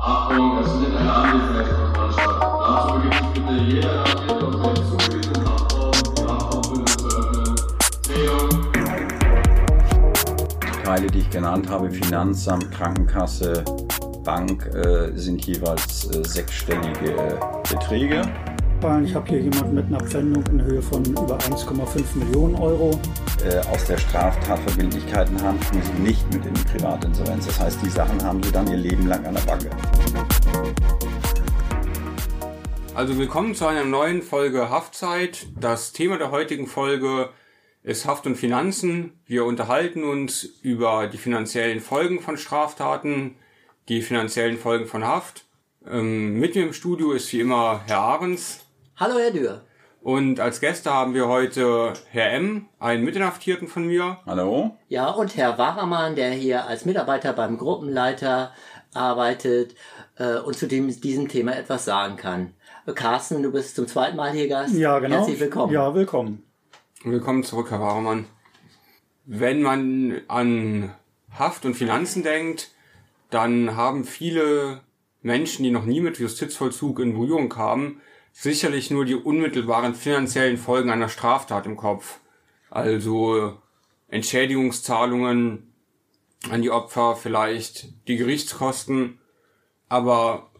Achtung, es findet eine Anwesenheitskontrolle. Dazu begibt sich bitte jeder Landwirt aus dem zugewiesenen Kraftraum, die Kraftraumbündel zu öffnen. Zählung. Die Teile, die ich genannt habe, Finanzamt, Krankenkasse, Bank, äh, sind jeweils äh, sechsstellige Beträge. Ich habe hier jemanden mit einer Pfändung in Höhe von über 1,5 Millionen Euro. Äh, aus der Straftatverbindlichkeiten haben, tun sie nicht mit in die Privatinsolvenz. Das heißt, die Sachen haben sie dann ihr Leben lang an der Backe. Also willkommen zu einer neuen Folge Haftzeit. Das Thema der heutigen Folge ist Haft und Finanzen. Wir unterhalten uns über die finanziellen Folgen von Straftaten, die finanziellen Folgen von Haft. Ähm, mit mir im Studio ist wie immer Herr Ahrens. Hallo, Herr Dürr. Und als Gäste haben wir heute Herr M., einen Mitinhaftierten von mir. Hallo? Ja, und Herr Waramann, der hier als Mitarbeiter beim Gruppenleiter arbeitet äh, und zu dem, diesem Thema etwas sagen kann. Carsten, du bist zum zweiten Mal hier Gast. Ja, genau. Herzlich willkommen. Ja, willkommen. Willkommen zurück, Herr Waramann. Wenn man an Haft und Finanzen denkt, dann haben viele Menschen, die noch nie mit Justizvollzug in Berührung kamen, sicherlich nur die unmittelbaren finanziellen Folgen einer Straftat im Kopf. Also Entschädigungszahlungen an die Opfer, vielleicht die Gerichtskosten, aber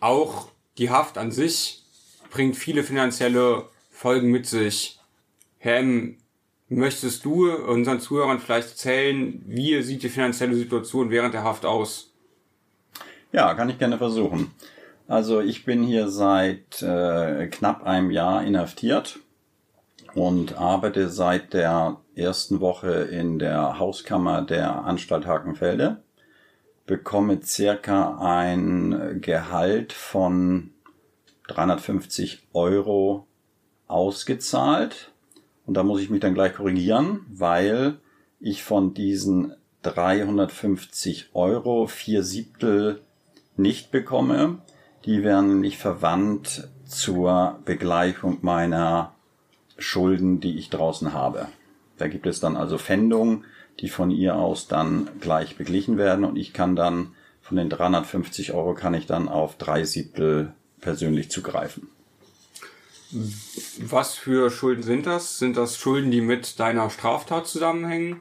auch die Haft an sich bringt viele finanzielle Folgen mit sich. Herr M., möchtest du unseren Zuhörern vielleicht erzählen, wie sieht die finanzielle Situation während der Haft aus? Ja, kann ich gerne versuchen. Also ich bin hier seit äh, knapp einem Jahr inhaftiert und arbeite seit der ersten Woche in der Hauskammer der Anstalt Hakenfelde, bekomme circa ein Gehalt von 350 Euro ausgezahlt. Und da muss ich mich dann gleich korrigieren, weil ich von diesen 350 Euro vier Siebtel nicht bekomme. Die werden nämlich verwandt zur Begleichung meiner Schulden, die ich draußen habe. Da gibt es dann also Pfändungen, die von ihr aus dann gleich beglichen werden und ich kann dann von den 350 Euro kann ich dann auf drei Siebtel persönlich zugreifen. Was für Schulden sind das? Sind das Schulden, die mit deiner Straftat zusammenhängen?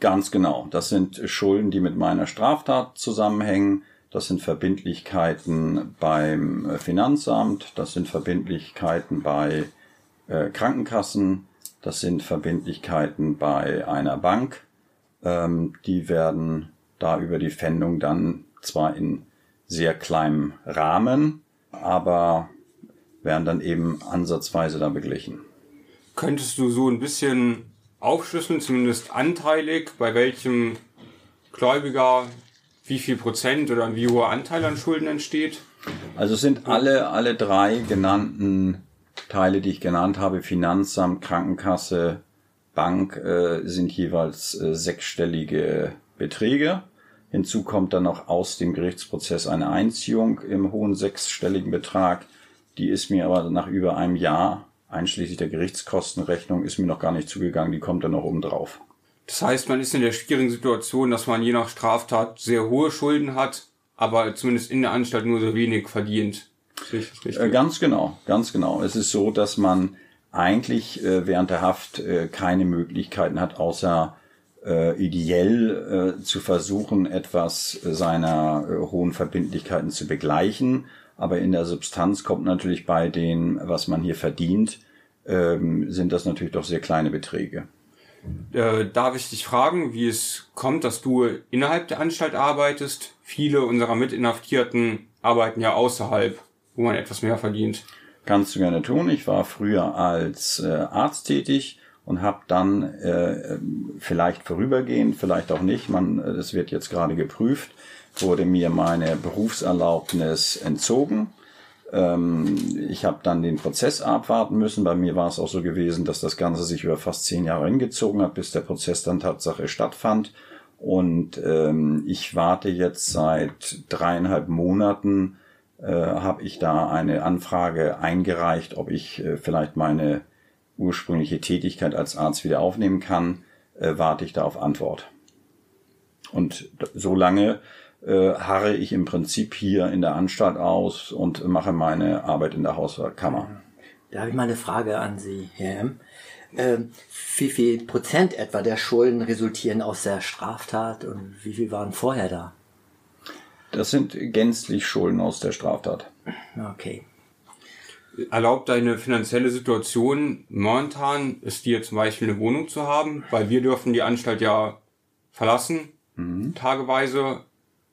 Ganz genau. Das sind Schulden, die mit meiner Straftat zusammenhängen. Das sind Verbindlichkeiten beim Finanzamt. Das sind Verbindlichkeiten bei äh, Krankenkassen. Das sind Verbindlichkeiten bei einer Bank. Ähm, die werden da über die Pfändung dann zwar in sehr kleinem Rahmen, aber werden dann eben ansatzweise da beglichen. Könntest du so ein bisschen aufschlüsseln, zumindest anteilig, bei welchem Gläubiger wie viel Prozent oder wie hoher Anteil an Schulden entsteht? Also sind alle, alle drei genannten Teile, die ich genannt habe, Finanzamt, Krankenkasse, Bank, äh, sind jeweils äh, sechsstellige Beträge. Hinzu kommt dann noch aus dem Gerichtsprozess eine Einziehung im hohen sechsstelligen Betrag. Die ist mir aber nach über einem Jahr, einschließlich der Gerichtskostenrechnung, ist mir noch gar nicht zugegangen. Die kommt dann noch oben drauf. Das heißt, man ist in der schwierigen Situation, dass man je nach Straftat sehr hohe Schulden hat, aber zumindest in der Anstalt nur so wenig verdient. Richtig, äh, ganz genau, ganz genau. Es ist so, dass man eigentlich äh, während der Haft äh, keine Möglichkeiten hat, außer äh, ideell äh, zu versuchen, etwas seiner äh, hohen Verbindlichkeiten zu begleichen. Aber in der Substanz kommt natürlich bei dem, was man hier verdient, ähm, sind das natürlich doch sehr kleine Beträge. Äh, darf ich dich fragen, wie es kommt, dass du innerhalb der Anstalt arbeitest? Viele unserer Mitinhaftierten arbeiten ja außerhalb, wo man etwas mehr verdient. Kannst du gerne tun. Ich war früher als äh, Arzt tätig und habe dann äh, vielleicht vorübergehend, vielleicht auch nicht, man, das wird jetzt gerade geprüft, wurde mir meine Berufserlaubnis entzogen. Ähm, ich habe dann den Prozess abwarten müssen. Bei mir war es auch so gewesen, dass das Ganze sich über fast zehn Jahre hingezogen hat, bis der Prozess dann Tatsache stattfand. Und ähm, ich warte jetzt seit dreieinhalb Monaten, äh, habe ich da eine Anfrage eingereicht, ob ich äh, vielleicht meine ursprüngliche Tätigkeit als Arzt wieder aufnehmen kann. Äh, warte ich da auf Antwort. Und so lange äh, harre ich im Prinzip hier in der Anstalt aus und mache meine Arbeit in der Hauskammer. Da habe ich mal eine Frage an Sie, Herr M. Ähm, wie viel Prozent etwa der Schulden resultieren aus der Straftat und wie viel waren vorher da? Das sind gänzlich Schulden aus der Straftat. Okay. Erlaubt deine finanzielle Situation momentan, ist dir zum Beispiel eine Wohnung zu haben? Weil wir dürfen die Anstalt ja verlassen, tageweise.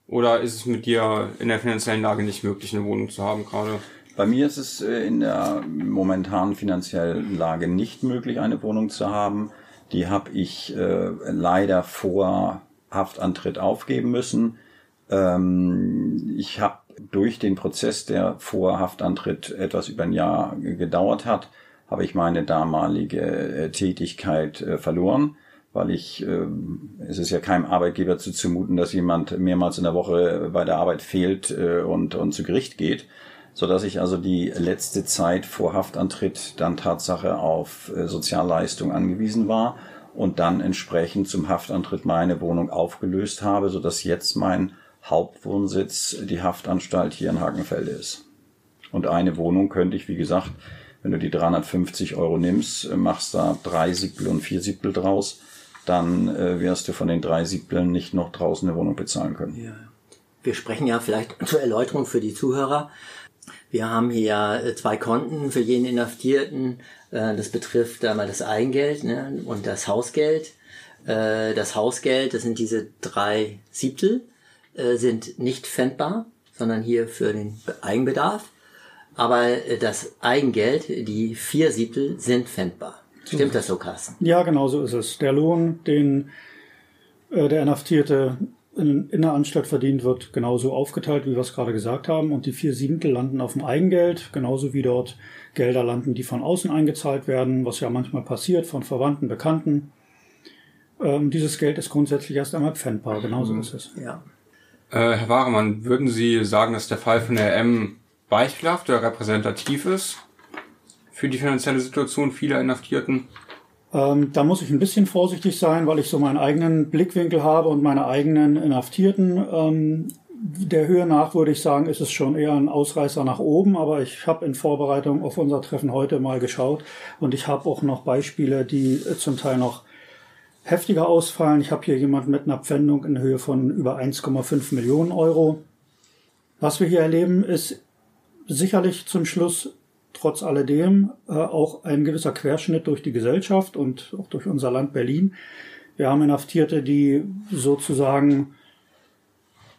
Oder ist es mit dir in der finanziellen Lage nicht möglich, eine Wohnung zu haben gerade? Bei mir ist es äh, in der momentanen finanziellen Lage nicht möglich, eine Wohnung zu haben. Die habe ich äh, leider vor Haftantritt aufgeben müssen. Ähm, ich habe durch den Prozess, der vor Haftantritt etwas über ein Jahr gedauert hat, habe ich meine damalige äh, Tätigkeit äh, verloren, weil ich, äh, es ist ja keinem Arbeitgeber zu zumuten, dass jemand mehrmals in der Woche bei der Arbeit fehlt äh, und, und zu Gericht geht, so dass ich also die letzte Zeit vor Haftantritt dann Tatsache auf äh, Sozialleistung angewiesen war und dann entsprechend zum Haftantritt meine Wohnung aufgelöst habe, so dass jetzt mein Hauptwohnsitz die Haftanstalt hier in Hagenfelde ist. Und eine Wohnung könnte ich, wie gesagt, wenn du die 350 Euro nimmst, machst da drei Siebtel und vier Siebtel draus, dann äh, wirst du von den drei Siebteln nicht noch draußen eine Wohnung bezahlen können. Ja. Wir sprechen ja vielleicht zur Erläuterung für die Zuhörer. Wir haben hier äh, zwei Konten für jeden Inhaftierten. Äh, Das betrifft einmal das Eingeld ne, und das Hausgeld. Äh, Das Hausgeld, das sind diese drei Siebtel, sind nicht pfändbar, sondern hier für den Eigenbedarf. Aber das Eigengeld, die vier Siebtel, sind pfändbar. Stimmt das so, Carsten? Ja, genau so ist es. Der Lohn, den äh, der Inhaftierte in, in der Anstalt verdient, wird genauso aufgeteilt, wie wir es gerade gesagt haben. Und die vier Siebtel landen auf dem Eigengeld, genauso wie dort Gelder landen, die von außen eingezahlt werden, was ja manchmal passiert, von Verwandten, Bekannten. Ähm, dieses Geld ist grundsätzlich erst einmal pfändbar, genauso ist es. Ja. Äh, Herr Waremann, würden Sie sagen, dass der Fall von der M beispielhaft oder repräsentativ ist für die finanzielle Situation vieler Inhaftierten? Ähm, da muss ich ein bisschen vorsichtig sein, weil ich so meinen eigenen Blickwinkel habe und meine eigenen Inhaftierten. Ähm, der Höhe nach würde ich sagen, ist es schon eher ein Ausreißer nach oben, aber ich habe in Vorbereitung auf unser Treffen heute mal geschaut und ich habe auch noch Beispiele, die äh, zum Teil noch heftiger ausfallen. Ich habe hier jemanden mit einer Pfändung in Höhe von über 1,5 Millionen Euro. Was wir hier erleben, ist sicherlich zum Schluss trotz alledem äh, auch ein gewisser Querschnitt durch die Gesellschaft und auch durch unser Land Berlin. Wir haben Inhaftierte, die sozusagen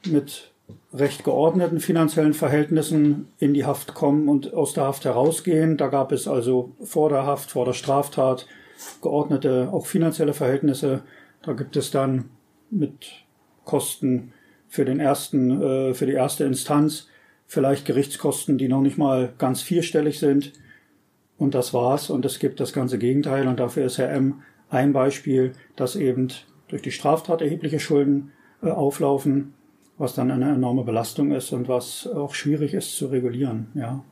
mit recht geordneten finanziellen Verhältnissen in die Haft kommen und aus der Haft herausgehen. Da gab es also vor der Haft, vor der Straftat geordnete, auch finanzielle Verhältnisse. Da gibt es dann mit Kosten für den ersten, äh, für die erste Instanz vielleicht Gerichtskosten, die noch nicht mal ganz vierstellig sind. Und das war's. Und es gibt das ganze Gegenteil. Und dafür ist Herr M. ein Beispiel, dass eben durch die Straftat erhebliche Schulden äh, auflaufen, was dann eine enorme Belastung ist und was auch schwierig ist zu regulieren. Ja.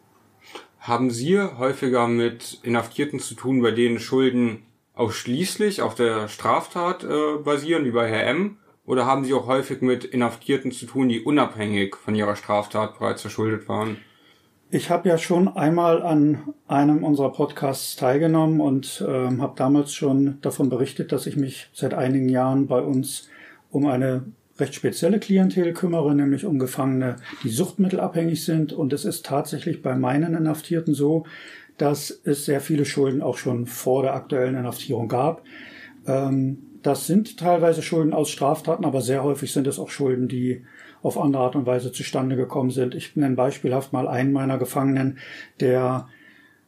Haben Sie häufiger mit Inhaftierten zu tun, bei denen Schulden ausschließlich auf der Straftat äh, basieren, wie bei Herr M? Oder haben Sie auch häufig mit Inhaftierten zu tun, die unabhängig von ihrer Straftat bereits verschuldet waren? Ich habe ja schon einmal an einem unserer Podcasts teilgenommen und ähm, habe damals schon davon berichtet, dass ich mich seit einigen Jahren bei uns um eine recht spezielle Klientel kümmere, nämlich um Gefangene, die suchtmittelabhängig sind. Und es ist tatsächlich bei meinen Inhaftierten so, dass es sehr viele Schulden auch schon vor der aktuellen Inhaftierung gab. Ähm, das sind teilweise Schulden aus Straftaten, aber sehr häufig sind es auch Schulden, die auf andere Art und Weise zustande gekommen sind. Ich nenne beispielhaft mal einen meiner Gefangenen, der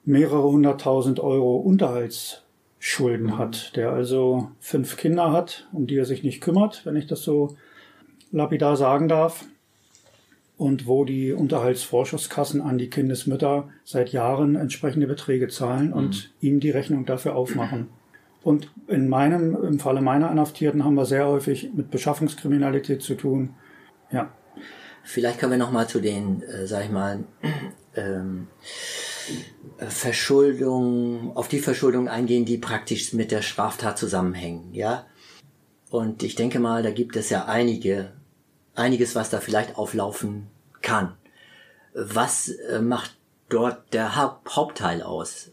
mehrere hunderttausend Euro Unterhaltsschulden hat, der also fünf Kinder hat, um die er sich nicht kümmert, wenn ich das so lapidar sagen darf. Und wo die Unterhaltsvorschusskassen an die Kindesmütter seit Jahren entsprechende Beträge zahlen und ihm die Rechnung dafür aufmachen. Und in meinem, im Falle meiner Inhaftierten haben wir sehr häufig mit Beschaffungskriminalität zu tun. Ja. Vielleicht können wir noch mal zu den, äh, sag ich mal, ähm, äh, Verschuldung, auf die Verschuldung eingehen, die praktisch mit der Straftat zusammenhängen. Ja, Und ich denke mal, da gibt es ja einige, einiges, was da vielleicht auflaufen kann. Was äh, macht dort der Haupt Hauptteil aus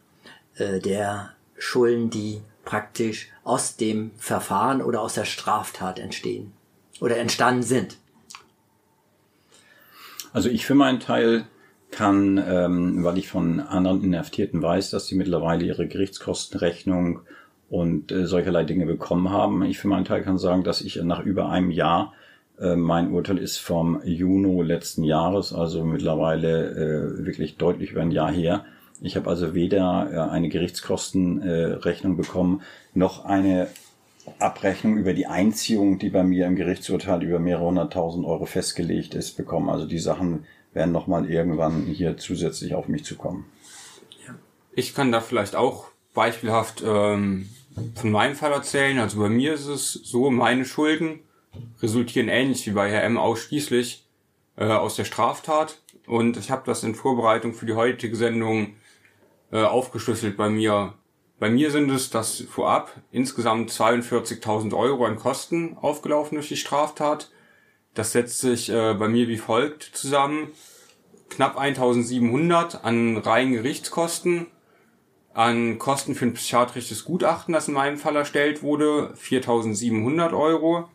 äh, der Schulden, die praktisch aus dem Verfahren oder aus der Straftat entstehen oder entstanden sind? Also ich für meinen Teil kann, ähm, weil ich von anderen Inhaftierten weiß, dass sie mittlerweile ihre Gerichtskostenrechnung und äh, solcherlei Dinge bekommen haben. Ich für meinen Teil kann sagen, dass ich nach über einem Jahr, äh, mein Urteil ist vom Juni letzten Jahres, also mittlerweile äh, wirklich deutlich über ein Jahr her. Ich habe also weder äh, eine Gerichtskostenrechnung bekommen, noch eine Abrechnung über die Einziehung, die bei mir im Gerichtsurteil über mehrere hunderttausend Euro festgelegt ist, bekommen. Also die Sachen werden nochmal irgendwann hier zusätzlich auf mich zukommen. Ich kann da vielleicht auch beispielhaft ähm, von meinem Fall erzählen. Also bei mir ist es so, meine Schulden resultieren ähnlich wie bei Herr M ausschließlich äh, aus der Straftat. Und ich habe das in Vorbereitung für die heutige Sendung äh, aufgeschlüsselt bei mir. Bei mir sind es das vorab insgesamt 42.000 Euro an Kosten aufgelaufen durch die Straftat. Das setzt sich äh, bei mir wie folgt zusammen. Knapp 1.700 an reinen Gerichtskosten, an Kosten für ein psychiatrisches Gutachten, das in meinem Fall erstellt wurde, 4.700 Euro.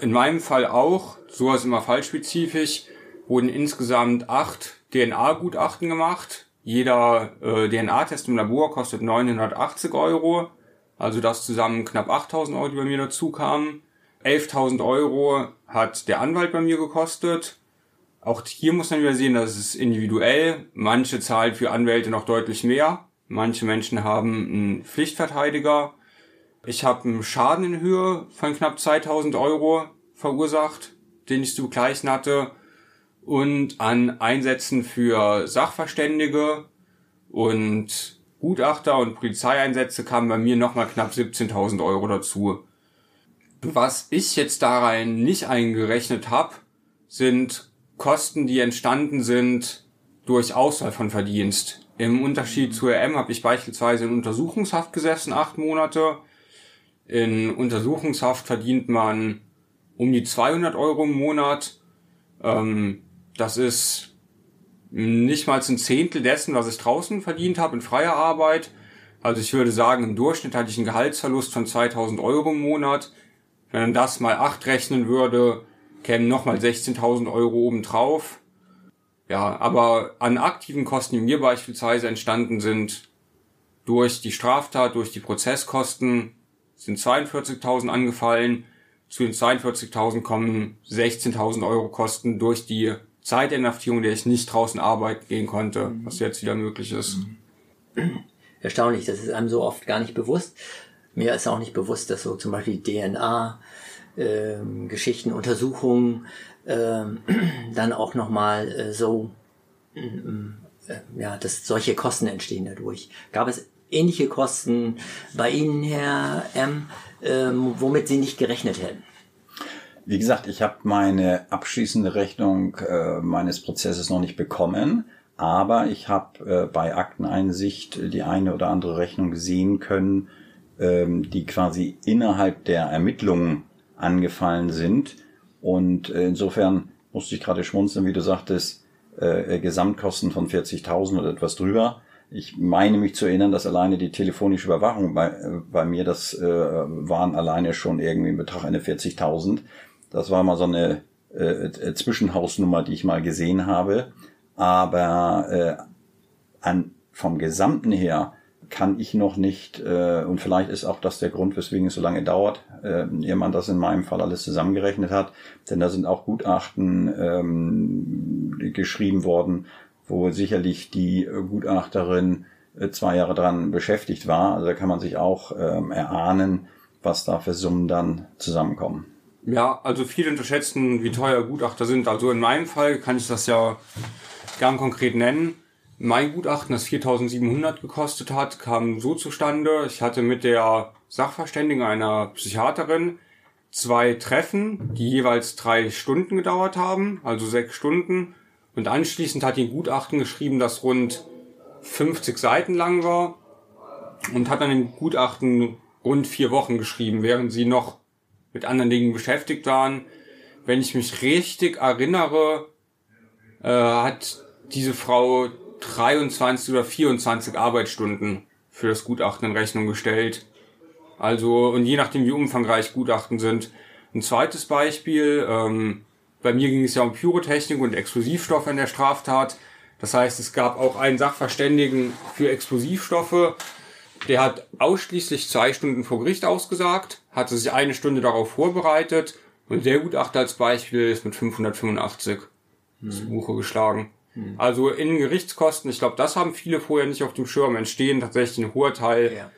In meinem Fall auch, so ist immer fallspezifisch, wurden insgesamt acht DNA-Gutachten gemacht. Jeder äh, DNA-Test im Labor kostet 980 Euro. Also das zusammen knapp 8.000 Euro, die bei mir dazu kamen. 11.000 Euro hat der Anwalt bei mir gekostet. Auch hier muss man wieder sehen, das ist individuell. Manche zahlen für Anwälte noch deutlich mehr. Manche Menschen haben einen Pflichtverteidiger. Ich habe einen Schaden in Höhe von knapp 2000 Euro verursacht, den ich zu begleichen hatte. Und an Einsätzen für Sachverständige und Gutachter und Polizeieinsätze kamen bei mir nochmal knapp 17.000 Euro dazu. Was ich jetzt da rein nicht eingerechnet habe, sind Kosten, die entstanden sind durch Auswahl von Verdienst. Im Unterschied zu RM habe ich beispielsweise in Untersuchungshaft gesessen, acht Monate. In Untersuchungshaft verdient man um die 200 Euro im Monat. Ähm, das ist nicht mal ein Zehntel dessen, was ich draußen verdient habe in freier Arbeit. Also ich würde sagen, im Durchschnitt hatte ich einen Gehaltsverlust von 2000 Euro im Monat. Wenn man das mal acht rechnen würde, kämen nochmal 16.000 Euro obendrauf. Ja, aber an aktiven Kosten, die mir beispielsweise entstanden sind, durch die Straftat, durch die Prozesskosten, sind 42.000 angefallen. Zu den 42.000 kommen 16.000 Euro Kosten durch die Zeitinhaftierung, der ich nicht draußen arbeiten gehen konnte, was jetzt wieder möglich ist. Erstaunlich, das ist einem so oft gar nicht bewusst. Mir ist auch nicht bewusst, dass so zum Beispiel DNA, ähm, Geschichten, Untersuchungen, ähm, dann auch nochmal äh, so, äh, ja, dass solche Kosten entstehen dadurch. Gab es ähnliche Kosten bei Ihnen, Herr M., ähm, womit Sie nicht gerechnet hätten? Wie gesagt, ich habe meine abschließende Rechnung äh, meines Prozesses noch nicht bekommen, aber ich habe äh, bei Akteneinsicht die eine oder andere Rechnung sehen können, ähm, die quasi innerhalb der Ermittlungen angefallen sind und äh, insofern musste ich gerade schmunzeln, wie du sagtest, äh, Gesamtkosten von 40.000 oder etwas drüber. Ich meine mich zu erinnern, dass alleine die telefonische Überwachung bei, äh, bei mir, das äh, waren alleine schon irgendwie im Betrag eine 40.000. Das war mal so eine äh, äh, Zwischenhausnummer, die ich mal gesehen habe. Aber äh, an, vom Gesamten her kann ich noch nicht, äh, und vielleicht ist auch das der Grund, weswegen es so lange dauert, äh, ehe man das in meinem Fall alles zusammengerechnet hat, denn da sind auch Gutachten ähm, geschrieben worden, wo sicherlich die Gutachterin äh, zwei Jahre dran beschäftigt war. Also da kann man sich auch ähm, erahnen, was da für Summen dann zusammenkommen. Ja, also viele unterschätzen, wie teuer Gutachter sind. Also in meinem Fall kann ich das ja gern konkret nennen. Mein Gutachten, das 4700 gekostet hat, kam so zustande. Ich hatte mit der Sachverständigen einer Psychiaterin zwei Treffen, die jeweils drei Stunden gedauert haben, also sechs Stunden. Und anschließend hat die ein Gutachten geschrieben, das rund 50 Seiten lang war und hat dann ein Gutachten rund vier Wochen geschrieben, während sie noch mit anderen Dingen beschäftigt waren. Wenn ich mich richtig erinnere, äh, hat diese Frau 23 oder 24 Arbeitsstunden für das Gutachten in Rechnung gestellt. Also, und je nachdem, wie umfangreich Gutachten sind. Ein zweites Beispiel, ähm, bei mir ging es ja um Pyrotechnik und Explosivstoffe in der Straftat. Das heißt, es gab auch einen Sachverständigen für Explosivstoffe. Der hat ausschließlich zwei Stunden vor Gericht ausgesagt, hatte sich eine Stunde darauf vorbereitet und der Gutachter als Beispiel ist mit 585 hm. zu Buche geschlagen. Hm. Also in Gerichtskosten, ich glaube, das haben viele vorher nicht auf dem Schirm, entstehen tatsächlich ein hoher Teil ja.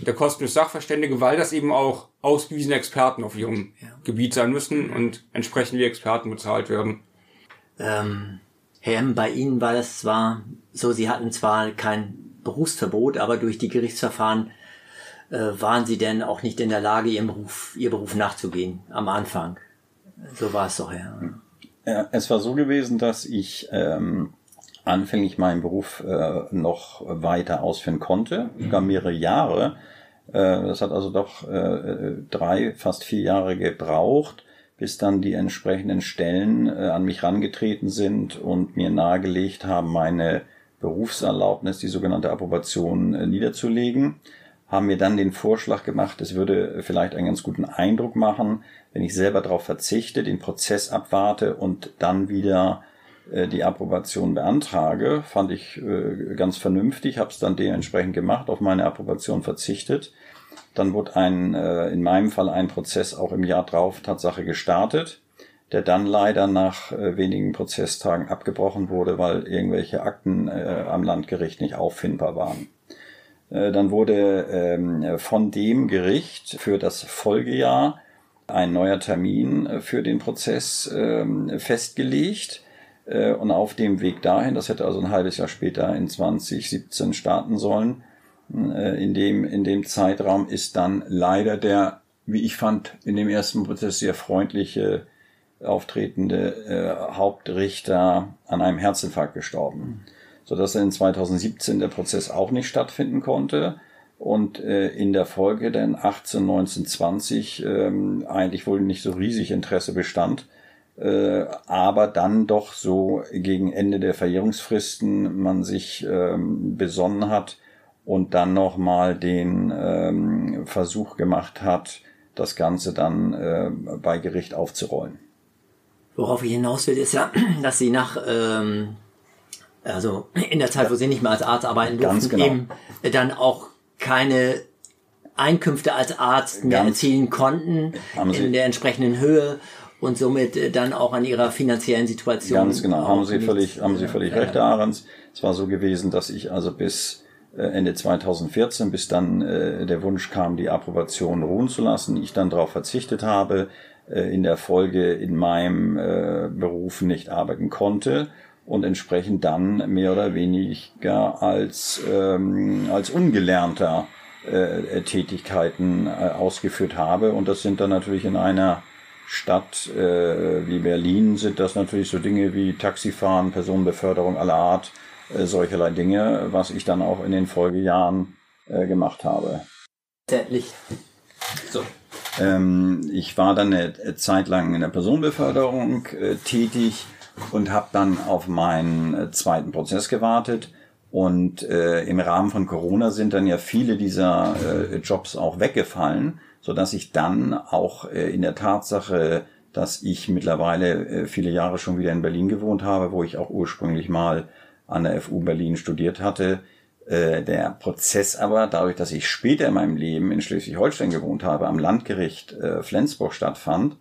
der Kosten des Sachverständigen, weil das eben auch ausgewiesene Experten auf ihrem ja. Gebiet sein müssen und entsprechend wie Experten bezahlt werden. Ähm, Herr M., bei Ihnen war das zwar so, Sie hatten zwar kein Berufsverbot, aber durch die Gerichtsverfahren waren Sie denn auch nicht in der Lage, Ihrem Beruf, Ihr Beruf nachzugehen am Anfang. So war es doch, ja. ja. Es war so gewesen, dass ich ähm, anfänglich meinen Beruf äh, noch weiter ausführen konnte, sogar mehrere Jahre. Äh, das hat also doch äh, drei, fast vier Jahre gebraucht, bis dann die entsprechenden Stellen äh, an mich rangetreten sind und mir nahegelegt haben, meine Berufserlaubnis, die sogenannte Approbation, äh, niederzulegen. Haben mir dann den Vorschlag gemacht, es würde vielleicht einen ganz guten Eindruck machen, wenn ich selber darauf verzichte, den Prozess abwarte und dann wieder äh, die Approbation beantrage. Fand ich äh, ganz vernünftig, habe es dann dementsprechend gemacht, auf meine Approbation verzichtet. Dann wurde ein, äh, in meinem Fall ein Prozess auch im Jahr drauf Tatsache gestartet, der dann leider nach wenigen Prozesstagen abgebrochen wurde, weil irgendwelche Akten am Landgericht nicht auffindbar waren. Äh, dann wurde ähm, von dem Gericht für das Folgejahr ein neuer Termin für den Prozess ähm, festgelegt. Äh, und auf dem Weg dahin, das hätte also ein halbes Jahr später in 2017 starten sollen, äh, in dem, in dem Zeitraum ist dann leider der, wie ich fand, in dem ersten Prozess sehr freundliche, auftretende Hauptrichter an einem Herzinfarkt gestorben. Sodass in 2017 der Prozess auch nicht stattfinden konnte und äh, in der Folge dann 18, 19, 20 ähm, eigentlich wohl nicht so riesig Interesse bestand, äh, aber dann doch so gegen Ende der Verjährungsfristen man sich ähm, besonnen hat, und dann nochmal den ähm, Versuch gemacht hat, das Ganze dann äh, bei Gericht aufzurollen. Worauf ich hinaus will, ist ja, dass Sie nach, ähm, also in der Zeit, wo Sie nicht mehr als Arzt arbeiten durften, genau. eben dann auch keine Einkünfte als Arzt mehr Ganz erzielen konnten in der entsprechenden Höhe und somit äh, dann auch an ihrer finanziellen Situation. Ganz genau, haben Sie völlig, haben Sie völlig recht, Herr Ahrens. Es war so gewesen, dass ich also bis äh, Ende 2014, bis dann äh, der Wunsch kam, die Approbation ruhen zu lassen. Ich dann darauf verzichtet habe, äh, in der Folge in meinem äh, Beruf nicht arbeiten konnte und entsprechend dann mehr oder weniger als, ähm, als ungelernter äh, Tätigkeiten äh, ausgeführt habe. Und das sind dann natürlich in einer Stadt äh, wie Berlin sind das natürlich so Dinge wie Taxifahren, Personenbeförderung aller Art, äh, solcherlei Dinge, was ich dann auch in den Folgejahren äh, gemacht habe. Tätlich. So. Ähm, ich war dann eine Zeit lang in der Personenbeförderung äh, tätig und habe dann auf meinen äh, zweiten Prozess gewartet. Und äh, im Rahmen von Corona sind dann ja viele dieser äh, Jobs auch weggefallen, so dass ich dann auch äh, in der Tatsache, dass ich mittlerweile äh, viele Jahre schon wieder in Berlin gewohnt habe, wo ich auch ursprünglich mal an der FU Berlin studiert hatte. Äh, der Prozess aber, dadurch, dass ich später in meinem Leben in Schleswig-Holstein gewohnt habe, am Landgericht äh, Flensburg stattfand,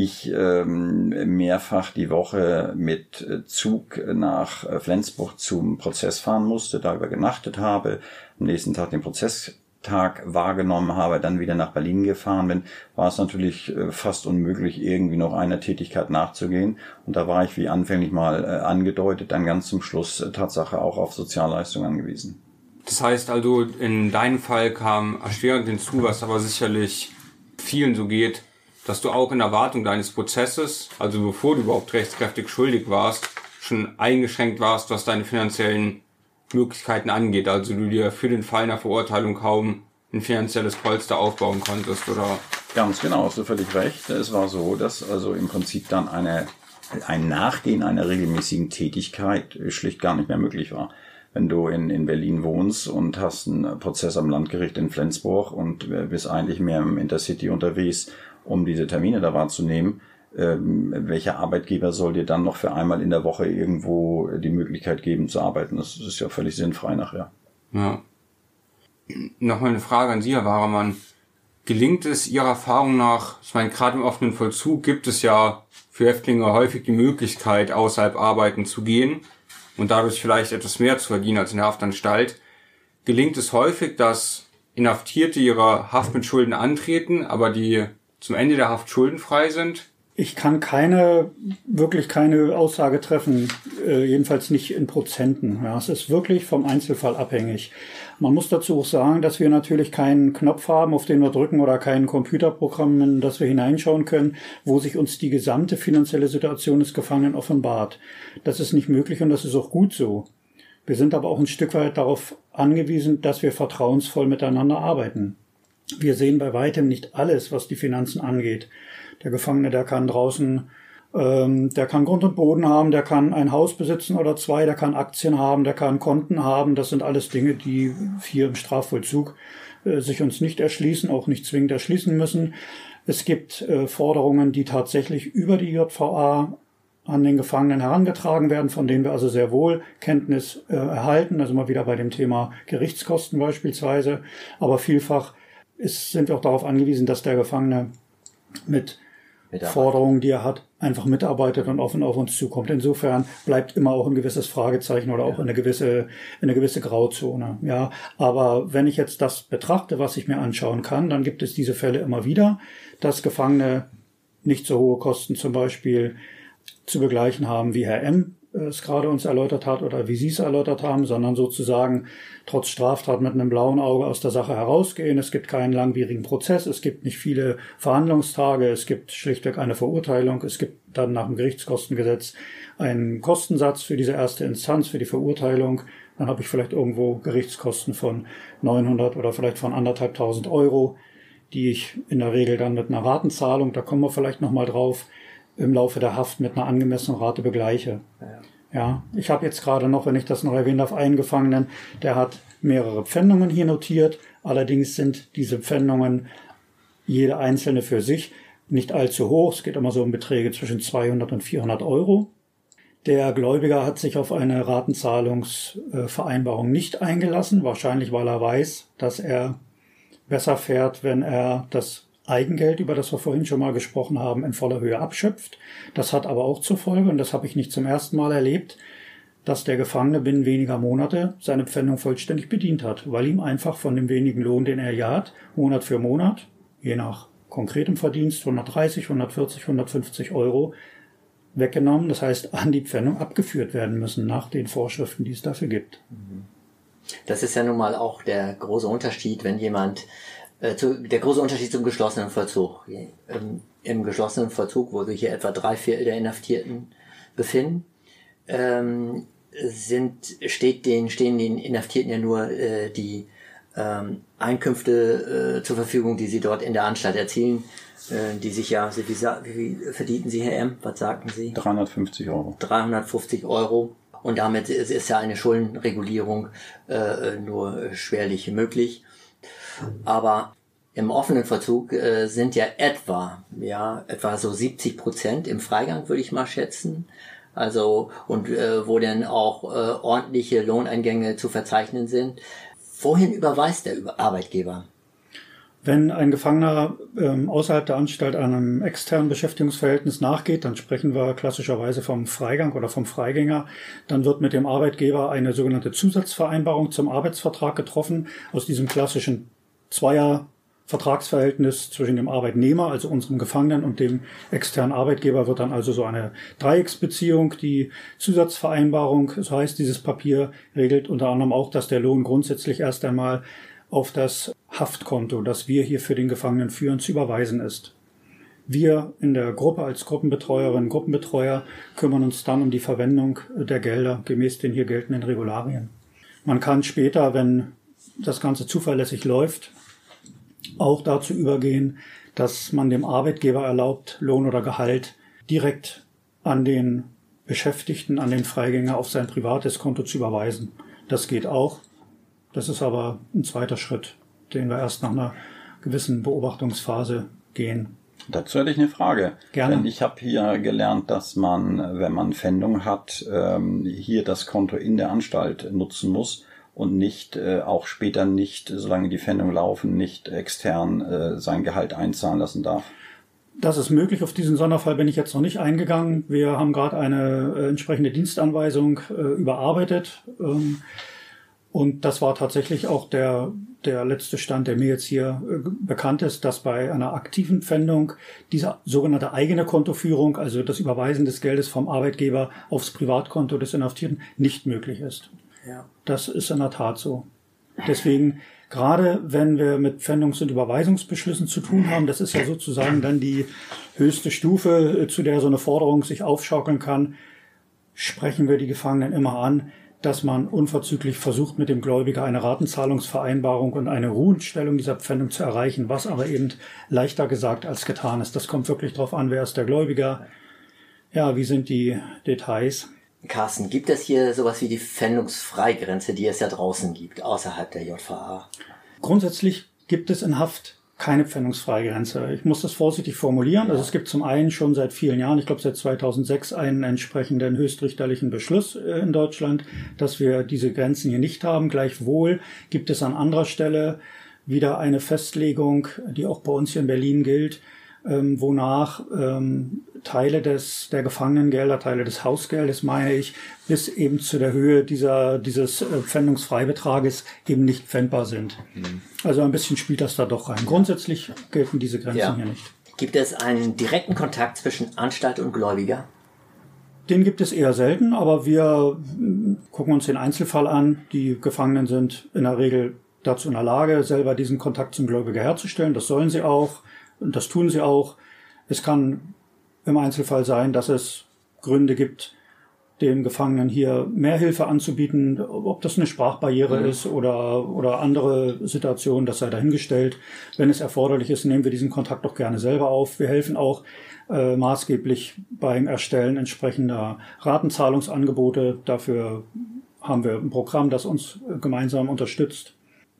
ich ähm, mehrfach die Woche mit äh, Zug nach Flensburg zum Prozess fahren musste, da über genachtet habe, am nächsten Tag den Prozess Tag wahrgenommen habe, dann wieder nach Berlin gefahren bin, war es natürlich äh, fast unmöglich, irgendwie noch einer Tätigkeit nachzugehen. Und da war ich, wie anfänglich mal äh, angedeutet, dann ganz zum Schluss äh, Tatsache auch auf Sozialleistungen angewiesen. Das heißt also, in deinem Fall kam erschwerend hinzu, was aber sicherlich vielen so geht, dass du auch in Erwartung deines Prozesses, also bevor du überhaupt rechtskräftig schuldig warst, schon eingeschränkt warst, was deine finanziellen Möglichkeiten angeht. Also du dir für den Fall einer Verurteilung kaum ein finanzielles Polster aufbauen konntest, oder? Ganz genau, hast du völlig recht. Es war so, dass also im Prinzip dann eine, ein Nachgehen einer regelmäßigen Tätigkeit schlicht gar nicht mehr möglich war. Wenn du in, in Berlin wohnst und hast einen Prozess am Landgericht in Flensburg und bist eigentlich mehr im Intercity unterwegs, um diese Termine da wahrzunehmen, ähm, welcher Arbeitgeber soll dir dann noch für einmal in der Woche irgendwo die Möglichkeit geben zu arbeiten? Das ist ja völlig sinnfrei nachher. Ja. Nochmal eine Frage an Sie, Herr Waremann. Gelingt es Ihrer Erfahrung nach, ich meine, gerade im offenen Vollzug gibt es ja für Häftlinge häufig die Möglichkeit, außerhalb arbeiten zu gehen und dadurch vielleicht etwas mehr zu verdienen als in der Haftanstalt. Gelingt es häufig, dass Inhaftierte ihre Haft mit Schulden antreten, aber die zum Ende der Haft schuldenfrei sind? Ich kann keine, wirklich keine Aussage treffen, äh, jedenfalls nicht in Prozenten. Ja, es ist wirklich vom Einzelfall abhängig. Man muss dazu auch sagen, dass wir natürlich keinen Knopf haben, auf den wir drücken oder kein Computerprogramm, in das wir hineinschauen können, wo sich uns die gesamte finanzielle Situation des Gefangenen offenbart. Das ist nicht möglich und das ist auch gut so. Wir sind aber auch ein Stück weit darauf angewiesen, dass wir vertrauensvoll miteinander arbeiten. Wir sehen bei weitem nicht alles, was die Finanzen angeht. Der Gefangene, der kann draußen, ähm, der kann Grund und Boden haben, der kann ein Haus besitzen oder zwei, der kann Aktien haben, der kann Konten haben. Das sind alles Dinge, die hier im Strafvollzug äh, sich uns nicht erschließen, auch nicht zwingend erschließen müssen. Es gibt äh, Forderungen, die tatsächlich über die JVA an den Gefangenen herangetragen werden, von denen wir also sehr wohl Kenntnis äh, erhalten. Also mal wieder bei dem Thema Gerichtskosten beispielsweise. Aber vielfach ist, sind wir auch darauf angewiesen, dass der Gefangene mit Forderungen, die er hat, einfach mitarbeitet und offen auf uns zukommt. Insofern bleibt immer auch ein gewisses Fragezeichen oder auch eine gewisse, eine gewisse Grauzone. Ja, aber wenn ich jetzt das betrachte, was ich mir anschauen kann, dann gibt es diese Fälle immer wieder, dass Gefangene nicht so hohe Kosten zum Beispiel zu begleichen haben wie Herr M es gerade uns erläutert hat oder wie Sie es erläutert haben, sondern sozusagen trotz Straftat mit einem blauen Auge aus der Sache herausgehen. Es gibt keinen langwierigen Prozess, es gibt nicht viele Verhandlungstage, es gibt schlichtweg eine Verurteilung, es gibt dann nach dem Gerichtskostengesetz einen Kostensatz für diese erste Instanz, für die Verurteilung. Dann habe ich vielleicht irgendwo Gerichtskosten von 900 oder vielleicht von anderthalbtausend Euro, die ich in der Regel dann mit einer Ratenzahlung, da kommen wir vielleicht nochmal drauf, im Laufe der Haft mit einer angemessenen Rate begleiche. Ja, ja ich habe jetzt gerade noch, wenn ich das noch erwähnen darf, einen Gefangenen, der hat mehrere Pfändungen hier notiert. Allerdings sind diese Pfändungen jede einzelne für sich nicht allzu hoch. Es geht immer so um Beträge zwischen 200 und 400 Euro. Der Gläubiger hat sich auf eine Ratenzahlungsvereinbarung nicht eingelassen, wahrscheinlich weil er weiß, dass er besser fährt, wenn er das Eigengeld, über das wir vorhin schon mal gesprochen haben, in voller Höhe abschöpft. Das hat aber auch zur Folge, und das habe ich nicht zum ersten Mal erlebt, dass der Gefangene binnen weniger Monate seine Pfändung vollständig bedient hat, weil ihm einfach von dem wenigen Lohn, den er ja hat, Monat für Monat, je nach konkretem Verdienst, 130, 140, 150 Euro weggenommen, das heißt an die Pfändung abgeführt werden müssen nach den Vorschriften, die es dafür gibt. Das ist ja nun mal auch der große Unterschied, wenn jemand äh, zu, der große Unterschied zum geschlossenen Vollzug. Ähm, Im geschlossenen Vollzug, wo sich hier etwa drei Viertel der Inhaftierten befinden, ähm, sind, steht den, stehen den Inhaftierten ja nur äh, die ähm, Einkünfte äh, zur Verfügung, die sie dort in der Anstalt erzielen, äh, die sich ja, wie, wie verdienten Sie, Herr M., was sagten Sie? 350 Euro. 350 Euro. Und damit ist, ist ja eine Schuldenregulierung äh, nur schwerlich möglich. Aber im offenen Vollzug äh, sind ja etwa, ja, etwa so 70 Prozent im Freigang, würde ich mal schätzen. Also, und äh, wo dann auch äh, ordentliche Lohneingänge zu verzeichnen sind. Wohin überweist der Arbeitgeber? Wenn ein Gefangener ähm, außerhalb der Anstalt einem externen Beschäftigungsverhältnis nachgeht, dann sprechen wir klassischerweise vom Freigang oder vom Freigänger. Dann wird mit dem Arbeitgeber eine sogenannte Zusatzvereinbarung zum Arbeitsvertrag getroffen. Aus diesem klassischen Zweier Vertragsverhältnis zwischen dem Arbeitnehmer, also unserem Gefangenen und dem externen Arbeitgeber wird dann also so eine Dreiecksbeziehung. Die Zusatzvereinbarung, das heißt, dieses Papier regelt unter anderem auch, dass der Lohn grundsätzlich erst einmal auf das Haftkonto, das wir hier für den Gefangenen führen, zu überweisen ist. Wir in der Gruppe als Gruppenbetreuerinnen, Gruppenbetreuer kümmern uns dann um die Verwendung der Gelder gemäß den hier geltenden Regularien. Man kann später, wenn das Ganze zuverlässig läuft, auch dazu übergehen, dass man dem Arbeitgeber erlaubt, Lohn oder Gehalt direkt an den Beschäftigten, an den Freigänger auf sein privates Konto zu überweisen. Das geht auch. Das ist aber ein zweiter Schritt, den wir erst nach einer gewissen Beobachtungsphase gehen. Dazu hätte ich eine Frage. Gerne. Denn ich habe hier gelernt, dass man, wenn man Pfändung hat, ähm, hier das Konto in der Anstalt nutzen muss und nicht äh, auch später nicht, solange die Pfändungen laufen, nicht extern äh, sein Gehalt einzahlen lassen darf. Das ist möglich. Auf diesen Sonderfall bin ich jetzt noch nicht eingegangen. Wir haben gerade eine äh, entsprechende Dienstanweisung äh, überarbeitet. Ähm, und das war tatsächlich auch der, der letzte Stand, der mir jetzt hier äh, bekannt ist, dass bei einer aktiven Pfändung diese sogenannte eigene Kontoführung, also das Überweisen des Geldes vom Arbeitgeber aufs Privatkonto des Inhaftierten, nicht möglich ist. Ja. Das ist in der Tat so. Deswegen, gerade wenn wir mit Pfändungs- und Überweisungsbeschlüssen zu tun haben, das ist ja sozusagen dann die höchste Stufe, äh, zu der so eine Forderung sich aufschaukeln kann, sprechen wir die Gefangenen immer an, dass man unverzüglich versucht, mit dem Gläubiger eine Ratenzahlungsvereinbarung und eine Ruhestellung dieser Pfändung zu erreichen, was aber eben leichter gesagt als getan ist. Das kommt wirklich darauf an, wer ist der Gläubiger, ja, wie sind die Details. Carsten, gibt es hier sowas wie die Pfändungsfreigrenze, die es ja draußen gibt, außerhalb der JVA? Grundsätzlich gibt es in Haft keine Pfändungsfreigrenze. Ich muss das vorsichtig formulieren. Also es gibt zum einen schon seit vielen Jahren, ich glaube seit 2006, einen entsprechenden höchstrichterlichen Beschluss äh, in Deutschland, dass wir diese Grenzen hier nicht haben. Gleichwohl gibt es an anderer Stelle wieder eine Festlegung, die auch bei uns hier in Berlin gilt, ähm, wonach ähm, Teile des der Gefangenengelder, Teile des Hausgeldes, meine ich, bis eben zu der Höhe dieser dieses äh, Pfändungsfreibetrages eben nicht pfändbar sind. Also ein bisschen spielt das da doch rein. Grundsätzlich gelten diese Grenzen Ja. hier nicht. Gibt es einen direkten Kontakt zwischen Anstalt und Gläubiger? Den gibt es eher selten, aber wir gucken uns den Einzelfall an. Die Gefangenen sind in der Regel dazu in der Lage, selber diesen Kontakt zum Gläubiger herzustellen. Das sollen sie auch und das tun sie auch. Es kann im Einzelfall sein, dass es Gründe gibt, dem Gefangenen hier mehr Hilfe anzubieten, ob das eine Sprachbarriere ist oder, oder andere Situationen, das sei dahingestellt. Wenn es erforderlich ist, nehmen wir diesen Kontakt doch gerne selber auf. Wir helfen auch äh, maßgeblich beim Erstellen entsprechender Ratenzahlungsangebote. Dafür haben wir ein Programm, das uns äh, gemeinsam unterstützt.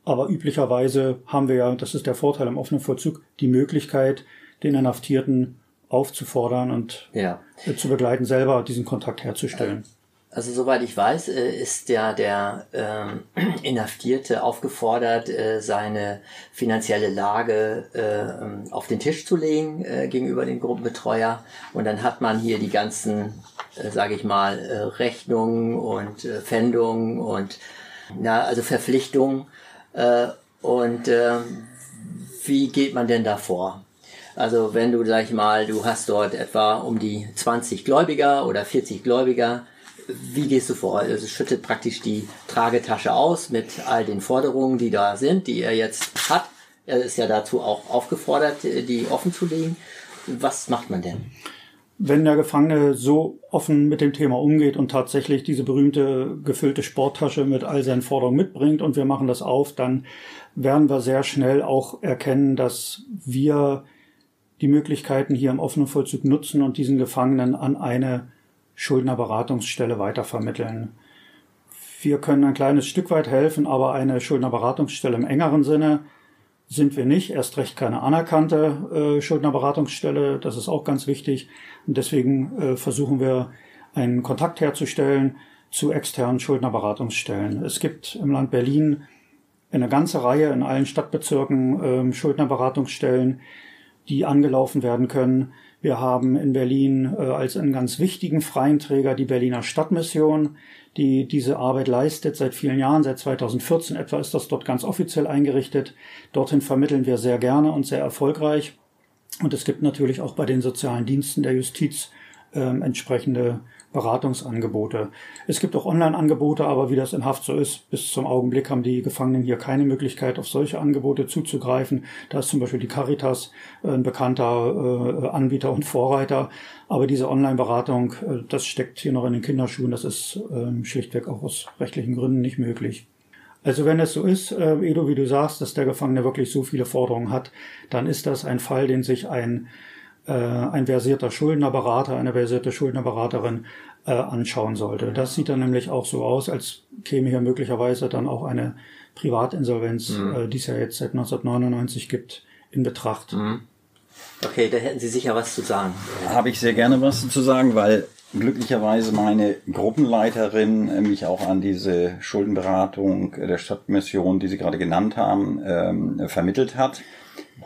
Aber üblicherweise haben wir ja, das ist der Vorteil im offenen Vollzug, die Möglichkeit, den Inhaftierten aufzufordern und Ja. äh, zu begleiten, selber diesen Kontakt herzustellen. Also soweit ich weiß, äh, ist ja der ähm, Inhaftierte aufgefordert, äh, seine finanzielle Lage äh, auf den Tisch zu legen äh, gegenüber dem Gruppenbetreuer. Und dann hat man hier die ganzen, äh, sage ich mal, äh, Rechnungen und Pfändungen und na, also Verpflichtungen. Äh, und äh, wie geht man denn da vor? Also wenn du, sag ich mal, du hast dort etwa um die 20 Gläubiger oder 40 Gläubiger, wie gehst du vor? Also schüttet praktisch die Tragetasche aus mit all den Forderungen, die da sind, die er jetzt hat. Er ist ja dazu auch aufgefordert, die offen zu legen. Was macht man denn? Wenn der Gefangene so offen mit dem Thema umgeht und tatsächlich diese berühmte gefüllte Sporttasche mit all seinen Forderungen mitbringt und wir machen das auf, dann werden wir sehr schnell auch erkennen, dass wir die Möglichkeiten hier im offenen Vollzug nutzen und diesen Gefangenen an eine Schuldnerberatungsstelle weitervermitteln. Wir können ein kleines Stück weit helfen, aber eine Schuldnerberatungsstelle im engeren Sinne sind wir nicht, erst recht keine anerkannte äh, Schuldnerberatungsstelle, das ist auch ganz wichtig. Und deswegen äh, versuchen wir einen Kontakt herzustellen zu externen Schuldnerberatungsstellen. Es gibt im Land Berlin eine ganze Reihe in allen Stadtbezirken ähm, Schuldnerberatungsstellen, die angelaufen werden können. Wir haben in Berlin äh, als einen ganz wichtigen freien Träger die Berliner Stadtmission, die diese Arbeit leistet seit vielen Jahren. Seit 2014 etwa ist das dort ganz offiziell eingerichtet. Dorthin vermitteln wir sehr gerne und sehr erfolgreich. Und es gibt natürlich auch bei den sozialen Diensten der Justiz ähm, entsprechende Beratungsangebote. Es gibt auch Online-Angebote, aber wie das in Haft so ist, bis zum Augenblick haben die Gefangenen hier keine Möglichkeit, auf solche Angebote zuzugreifen. Da ist zum Beispiel die Caritas äh, ein bekannter äh, Anbieter und Vorreiter. Aber diese Online-Beratung, äh, das steckt hier noch in den Kinderschuhen. Das ist ähm, schlichtweg auch aus rechtlichen Gründen nicht möglich. Also wenn es so ist, Edo, wie du sagst, dass der Gefangene wirklich so viele Forderungen hat, dann ist das ein Fall, den sich ein, ein versierter Schuldnerberater, eine versierte Schuldnerberaterin äh, anschauen sollte. Das sieht dann nämlich auch so aus, als käme hier möglicherweise dann auch eine Privatinsolvenz, Mhm. äh, die es ja jetzt seit 1999 gibt, in Betracht. Mhm. Okay, da hätten Sie sicher was zu sagen. Habe ich sehr gerne was zu sagen, weil glücklicherweise meine Gruppenleiterin äh, mich auch an diese Schuldenberatung der Stadtmission, die Sie gerade genannt haben, ähm, vermittelt hat.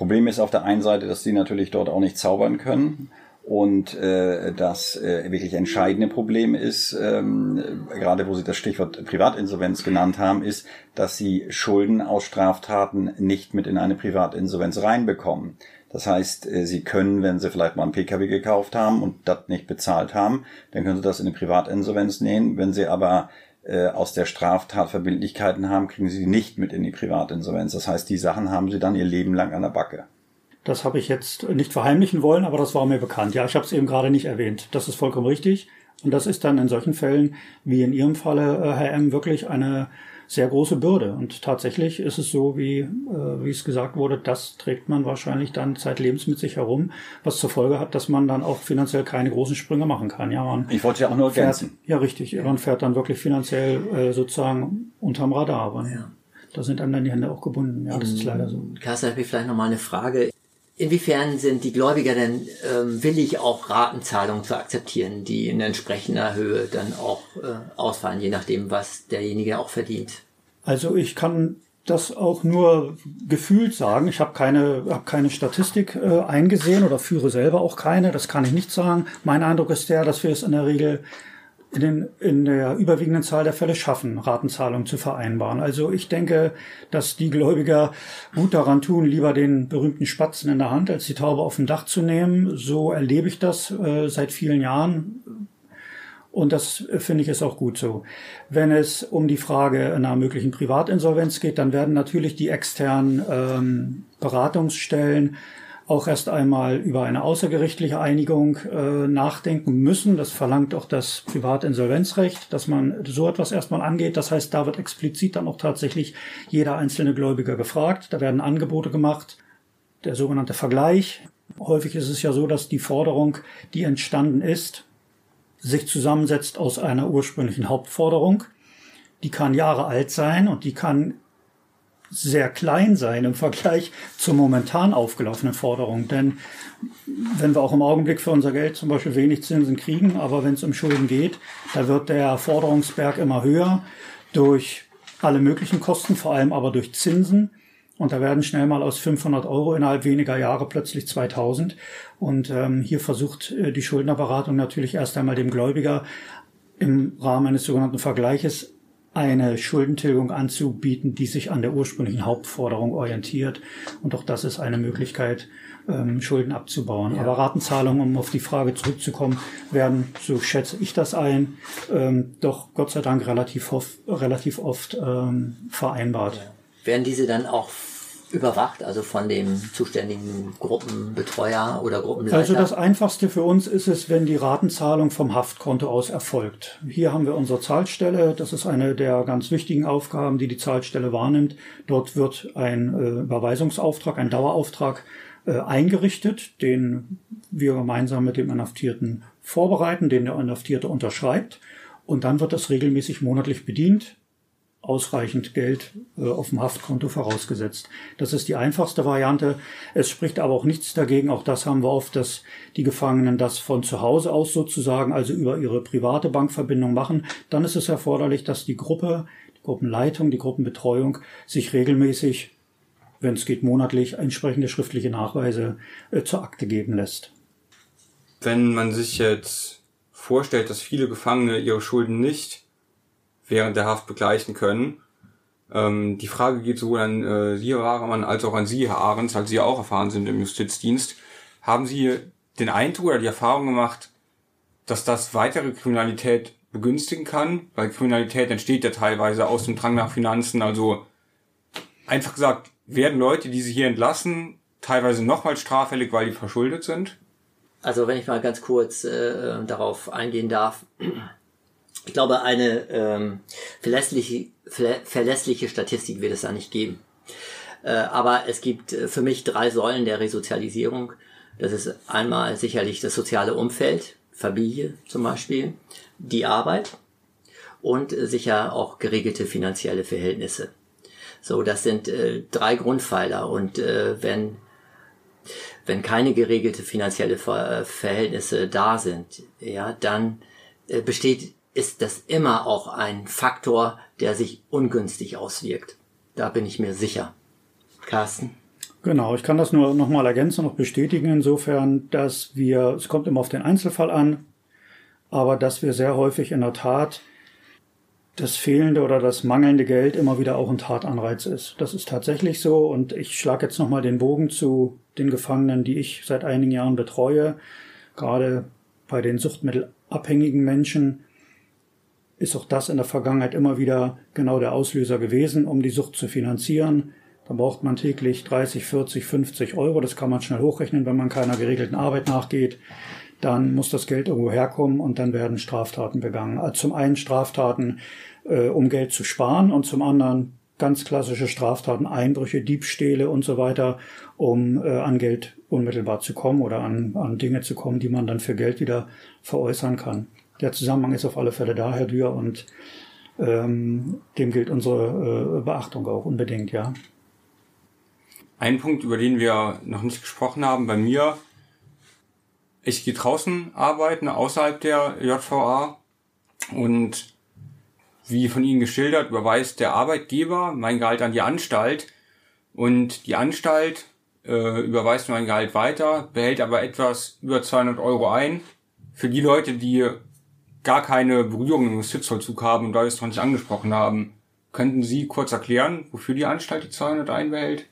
Problem ist auf der einen Seite, dass die natürlich dort auch nicht zaubern können. Und äh, das äh, wirklich entscheidende Problem ist, ähm, gerade wo Sie das Stichwort Privatinsolvenz genannt haben, ist, dass Sie Schulden aus Straftaten nicht mit in eine Privatinsolvenz reinbekommen. Das heißt, äh, Sie können, wenn Sie vielleicht mal einen Pkw gekauft haben und das nicht bezahlt haben, dann können Sie das in eine Privatinsolvenz nehmen. Wenn Sie aber äh, aus der Straftat Verbindlichkeiten haben, kriegen Sie nicht mit in die Privatinsolvenz. Das heißt, die Sachen haben Sie dann Ihr Leben lang an der Backe. Das habe ich jetzt nicht verheimlichen wollen, aber das war mir bekannt. Ja, ich habe es eben gerade nicht erwähnt. Das ist vollkommen richtig. Und das ist dann in solchen Fällen, wie in Ihrem Falle, äh, Herr M., wirklich eine sehr große Bürde. Und tatsächlich ist es so, wie, äh, wie es gesagt wurde, das trägt man wahrscheinlich dann zeitlebens mit sich herum, was zur Folge hat, dass man dann auch finanziell keine großen Sprünge machen kann. Ja, man Ich wollte ja auch nur fährt, ergänzen. ja richtig, man fährt dann wirklich finanziell äh, sozusagen unterm Radar. Aber Ja. da sind einem dann die Hände auch gebunden. Ja, das ist leider so. Carsten, habe ich vielleicht noch mal eine Frage. Inwiefern sind die Gläubiger denn ähm, willig, auch Ratenzahlungen zu akzeptieren, die in entsprechender Höhe dann auch äh, ausfallen, je nachdem, was derjenige auch verdient? Also ich kann das auch nur gefühlt sagen. Ich habe keine, hab keine Statistik äh, eingesehen oder führe selber auch keine. Das kann ich nicht sagen. Mein Eindruck ist der, dass wir es in der Regel in, den, in der überwiegenden Zahl der Fälle schaffen, Ratenzahlungen zu vereinbaren. Also ich denke, dass die Gläubiger gut daran tun, lieber den berühmten Spatzen in der Hand als die Taube auf dem Dach zu nehmen. So erlebe ich das äh, seit vielen Jahren. Und das äh, finde ich ist auch gut so. Wenn es um die Frage einer möglichen Privatinsolvenz geht, dann werden natürlich die externen ähm, Beratungsstellen auch erst einmal über eine außergerichtliche Einigung äh, nachdenken müssen. Das verlangt auch das Privatinsolvenzrecht, dass man so etwas erstmal angeht. Das heißt, da wird explizit dann auch tatsächlich jeder einzelne Gläubiger gefragt. Da werden Angebote gemacht, der sogenannte Vergleich. Häufig ist es ja so, dass die Forderung, die entstanden ist, sich zusammensetzt aus einer ursprünglichen Hauptforderung. Die kann Jahre alt sein und die kann sehr klein sein im Vergleich zur momentan aufgelaufenen Forderung. Denn wenn wir auch im Augenblick für unser Geld zum Beispiel wenig Zinsen kriegen, aber wenn es um Schulden geht, da wird der Forderungsberg immer höher durch alle möglichen Kosten, vor allem aber durch Zinsen. Und da werden schnell mal aus 500 Euro innerhalb weniger Jahre plötzlich 2000. Und ähm, hier versucht äh, die Schuldnerberatung natürlich erst einmal dem Gläubiger im Rahmen eines sogenannten Vergleiches eine Schuldentilgung anzubieten, die sich an der ursprünglichen Hauptforderung orientiert. Und auch das ist eine Möglichkeit, ähm, Schulden abzubauen. Aber Ratenzahlungen, um auf die Frage zurückzukommen, werden, so schätze ich das ein, ähm, doch Gott sei Dank relativ, relativ oft ähm, vereinbart. Werden diese dann auch überwacht, also von dem zuständigen Gruppenbetreuer oder Gruppenleiter? Also das Einfachste für uns ist es, wenn die Ratenzahlung vom Haftkonto aus erfolgt. Hier haben wir unsere Zahlstelle. Das ist eine der ganz wichtigen Aufgaben, die die Zahlstelle wahrnimmt. Dort wird ein äh, Überweisungsauftrag, ein Dauerauftrag äh, eingerichtet, den wir gemeinsam mit dem Inhaftierten vorbereiten, den der Inhaftierte unterschreibt. Und dann wird das regelmäßig monatlich bedient ausreichend Geld äh, auf dem Haftkonto vorausgesetzt. Das ist die einfachste Variante. Es spricht aber auch nichts dagegen, auch das haben wir oft, dass die Gefangenen das von zu Hause aus sozusagen, also über ihre private Bankverbindung machen. Dann ist es erforderlich, dass die Gruppe, die Gruppenleitung, die Gruppenbetreuung sich regelmäßig, wenn es geht monatlich, entsprechende schriftliche Nachweise äh, zur Akte geben lässt. Wenn man sich jetzt vorstellt, dass viele Gefangene ihre Schulden nicht während der Haft begleichen können. Ähm, die Frage geht sowohl an äh, Sie, Herr Wagemann, als auch an Sie, Herr Ahrens, als Sie auch erfahren sind im Justizdienst. Haben Sie den Eindruck oder die Erfahrung gemacht, dass das weitere Kriminalität begünstigen kann? Weil Kriminalität entsteht ja teilweise aus dem Drang nach Finanzen. Also einfach gesagt, werden Leute, die Sie hier entlassen, teilweise nochmal straffällig, weil die verschuldet sind? Also wenn ich mal ganz kurz äh, darauf eingehen darf. Ich glaube, eine ähm, verlässliche, ver verlässliche Statistik wird es da nicht geben. Äh, aber es gibt äh, für mich drei Säulen der Resozialisierung. Das ist einmal sicherlich das soziale Umfeld, Familie zum Beispiel, die Arbeit und äh, sicher auch geregelte finanzielle Verhältnisse. So, das sind äh, drei Grundpfeiler und äh, wenn wenn keine geregelte finanzielle Ver äh, Verhältnisse da sind, ja, dann äh, besteht ist das immer auch ein Faktor, der sich ungünstig auswirkt. Da bin ich mir sicher. Carsten? Genau, ich kann das nur nochmal ergänzen und bestätigen insofern, dass wir, es kommt immer auf den Einzelfall an, aber dass wir sehr häufig in der Tat das fehlende oder das mangelnde Geld immer wieder auch ein Tatanreiz ist. Das ist tatsächlich so und ich schlage jetzt nochmal den Bogen zu den Gefangenen, die ich seit einigen Jahren betreue. Gerade bei den suchtmittelabhängigen Menschen ist auch das in der Vergangenheit immer wieder genau der Auslöser gewesen, um die Sucht zu finanzieren. Da braucht man täglich 30, 40, 50 Euro. Das kann man schnell hochrechnen, wenn man keiner geregelten Arbeit nachgeht. Dann muss das Geld irgendwo herkommen und dann werden Straftaten begangen. Also zum einen Straftaten, äh, um Geld zu sparen und zum anderen ganz klassische Straftaten, Einbrüche, Diebstähle und so weiter, um äh, an Geld unmittelbar zu kommen oder an, an Dinge zu kommen, die man dann für Geld wieder veräußern kann. Der Zusammenhang ist auf alle Fälle da, Herr Dürr, und ähm, dem gilt unsere äh, Beachtung auch unbedingt, ja. Ein Punkt, über den wir noch nicht gesprochen haben, bei mir, ich gehe draußen arbeiten, außerhalb der JVA und wie von Ihnen geschildert, überweist der Arbeitgeber mein Gehalt an die Anstalt und die Anstalt äh, überweist mein Gehalt weiter, behält aber etwas über 200 Euro ein. Für die Leute, die gar keine Berührung im Justizvollzug haben und da wir es noch nicht angesprochen haben, könnten Sie kurz erklären, wofür die Anstalt die 200 einbehält?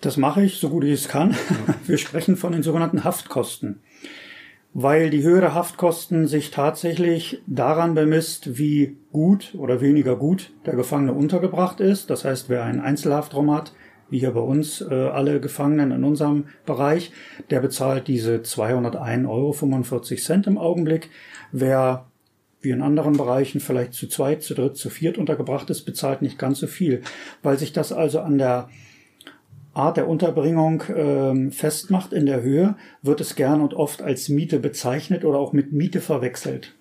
Das mache ich, so gut ich es kann. Wir sprechen von den sogenannten Haftkosten. Weil die Höhe der Haftkosten sich tatsächlich daran bemisst, wie gut oder weniger gut der Gefangene untergebracht ist. Das heißt, wer einen Einzelhaftraum hat, wie hier bei uns äh, alle Gefangenen in unserem Bereich, der bezahlt diese 201,45 Euro im Augenblick. Wer wie in anderen Bereichen vielleicht zu zweit, zu dritt, zu viert untergebracht ist, bezahlt nicht ganz so viel, weil sich das also an der Art der Unterbringung ähm, festmacht in der Höhe, wird es gern und oft als Miete bezeichnet oder auch mit Miete verwechselt.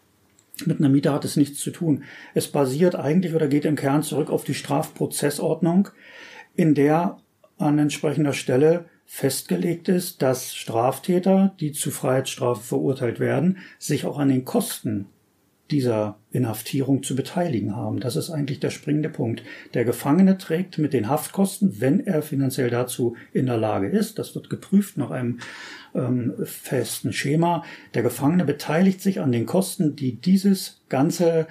Mit einer Miete hat es nichts zu tun. Es basiert eigentlich oder geht im Kern zurück auf die Strafprozessordnung, in der an entsprechender Stelle festgelegt ist, dass Straftäter, die zu Freiheitsstrafe verurteilt werden, sich auch an den Kosten dieser Inhaftierung zu beteiligen haben. Das ist eigentlich der springende Punkt. Der Gefangene trägt mit den Haftkosten, wenn er finanziell dazu in der Lage ist, das wird geprüft nach einem ähm, festen Schema, der Gefangene beteiligt sich an den Kosten, die dieses ganze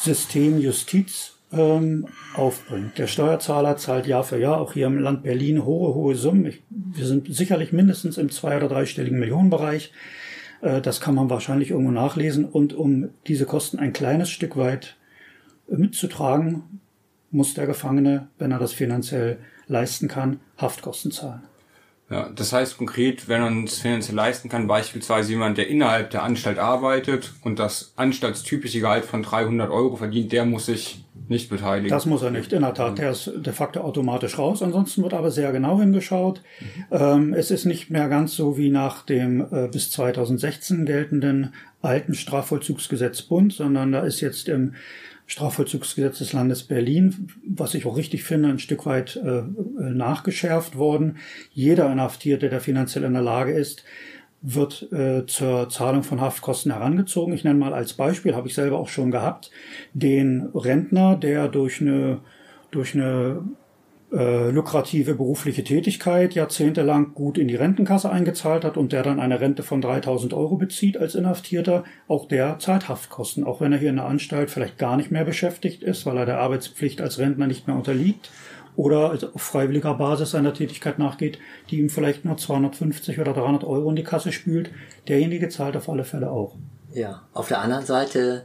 System Justiz ähm, aufbringt. Der Steuerzahler zahlt Jahr für Jahr, auch hier im Land Berlin, hohe, hohe Summen. Ich, wir sind sicherlich mindestens im zwei- oder dreistelligen Millionenbereich. Äh, das kann man wahrscheinlich irgendwo nachlesen. Und um diese Kosten ein kleines Stück weit äh, mitzutragen, muss der Gefangene, wenn er das finanziell leisten kann, Haftkosten zahlen. Ja, das heißt konkret, wenn man es finanziell leisten kann, beispielsweise jemand, der innerhalb der Anstalt arbeitet und das anstaltstypische Gehalt von 300 Euro verdient, der muss sich nicht beteiligen. Das muss er nicht, in der Tat. Der ist de facto automatisch raus. Ansonsten wird aber sehr genau hingeschaut. Mhm. Es ist nicht mehr ganz so wie nach dem äh, bis 2016 geltenden alten Strafvollzugsgesetz Bund, sondern da ist jetzt im Strafvollzugsgesetz des Landes Berlin, was ich auch richtig finde, ein Stück weit äh, nachgeschärft worden. Jeder Inhaftierte, der finanziell in der Lage ist, wird äh, zur Zahlung von Haftkosten herangezogen. Ich nenne mal als Beispiel, habe ich selber auch schon gehabt, den Rentner, der durch eine, durch eine äh, lukrative berufliche Tätigkeit jahrzehntelang gut in die Rentenkasse eingezahlt hat und der dann eine Rente von 3000 Euro bezieht als Inhaftierter, auch der zahlt Haftkosten, auch wenn er hier in der Anstalt vielleicht gar nicht mehr beschäftigt ist, weil er der Arbeitspflicht als Rentner nicht mehr unterliegt oder also auf freiwilliger Basis seiner Tätigkeit nachgeht, die ihm vielleicht nur 250 oder 300 Euro in die Kasse spült, derjenige zahlt auf alle Fälle auch. Ja, auf der anderen Seite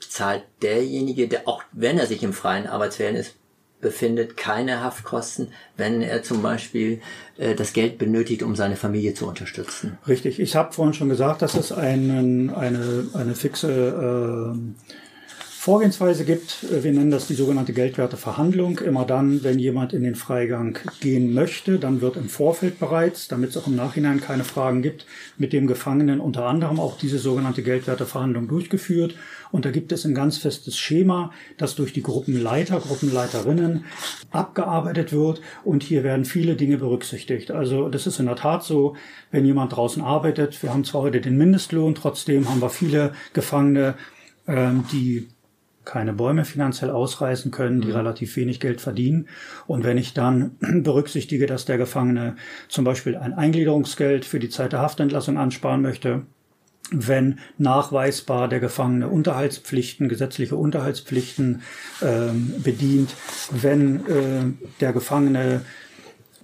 zahlt derjenige, der auch wenn er sich im freien Arbeitsverhältnis befindet, keine Haftkosten, wenn er zum Beispiel äh, das Geld benötigt, um seine Familie zu unterstützen. Richtig. Ich habe vorhin schon gesagt, dass es einen, eine, eine fixe äh, Vorgehensweise gibt. Wir nennen das die sogenannte Geldwerteverhandlung. Immer dann, wenn jemand in den Freigang gehen möchte, dann wird im Vorfeld bereits, damit es auch im Nachhinein keine Fragen gibt, mit dem Gefangenen unter anderem auch diese sogenannte Geldwerteverhandlung durchgeführt. Und da gibt es ein ganz festes Schema, das durch die Gruppenleiter, Gruppenleiterinnen abgearbeitet wird. Und hier werden viele Dinge berücksichtigt. Also das ist in der Tat so, wenn jemand draußen arbeitet. Wir haben zwar heute den Mindestlohn, trotzdem haben wir viele Gefangene, ähm, die keine Bäume finanziell ausreißen können, die mhm. relativ wenig Geld verdienen. Und wenn ich dann berücksichtige, dass der Gefangene zum Beispiel ein Eingliederungsgeld für die Zeit der Haftentlassung ansparen möchte, wenn nachweisbar der Gefangene Unterhaltspflichten, gesetzliche Unterhaltspflichten ähm, bedient, wenn äh, der Gefangene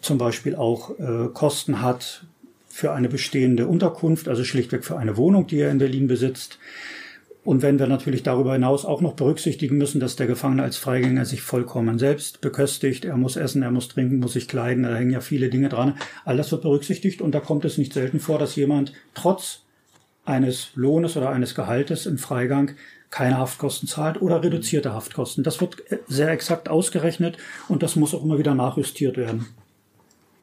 zum Beispiel auch äh, Kosten hat für eine bestehende Unterkunft, also schlichtweg für eine Wohnung, die er in Berlin besitzt, und wenn wir natürlich darüber hinaus auch noch berücksichtigen müssen, dass der Gefangene als Freigänger sich vollkommen selbst beköstigt, er muss essen, er muss trinken, muss sich kleiden, da hängen ja viele Dinge dran. All das wird berücksichtigt und da kommt es nicht selten vor, dass jemand trotz eines Lohnes oder eines Gehaltes im Freigang keine Haftkosten zahlt oder reduzierte Haftkosten. Das wird sehr exakt ausgerechnet und das muss auch immer wieder nachjustiert werden.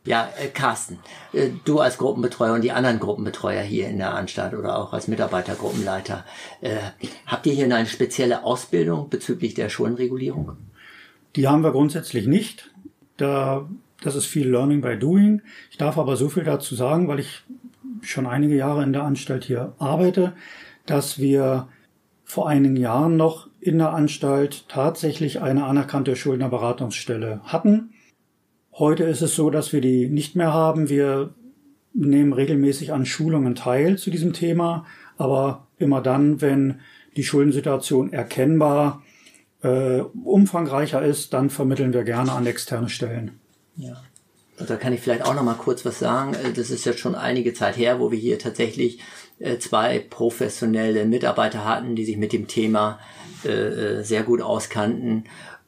Ja, äh, Carsten, äh, du als Gruppenbetreuer und die anderen Gruppenbetreuer hier in der Anstalt oder auch als Mitarbeitergruppenleiter, äh, habt ihr hier eine spezielle Ausbildung bezüglich der Schuldenregulierung? Die haben wir grundsätzlich nicht. Da, das ist viel Learning by Doing. Ich darf aber so viel dazu sagen, weil ich schon einige Jahre in der Anstalt hier arbeite, dass wir vor einigen Jahren noch in der Anstalt tatsächlich eine anerkannte Schuldnerberatungsstelle hatten Heute ist es so, dass wir die nicht mehr haben. Wir nehmen regelmäßig an Schulungen teil zu diesem Thema, aber immer dann, wenn die Schuldensituation erkennbar äh, umfangreicher ist, dann vermitteln wir gerne an externe Stellen. Ja. Und da kann ich vielleicht auch noch mal kurz was sagen. Äh, das ist jetzt schon einige Zeit her, wo wir hier tatsächlich äh, zwei professionelle Mitarbeiter hatten, die sich mit dem Thema äh, sehr gut auskannten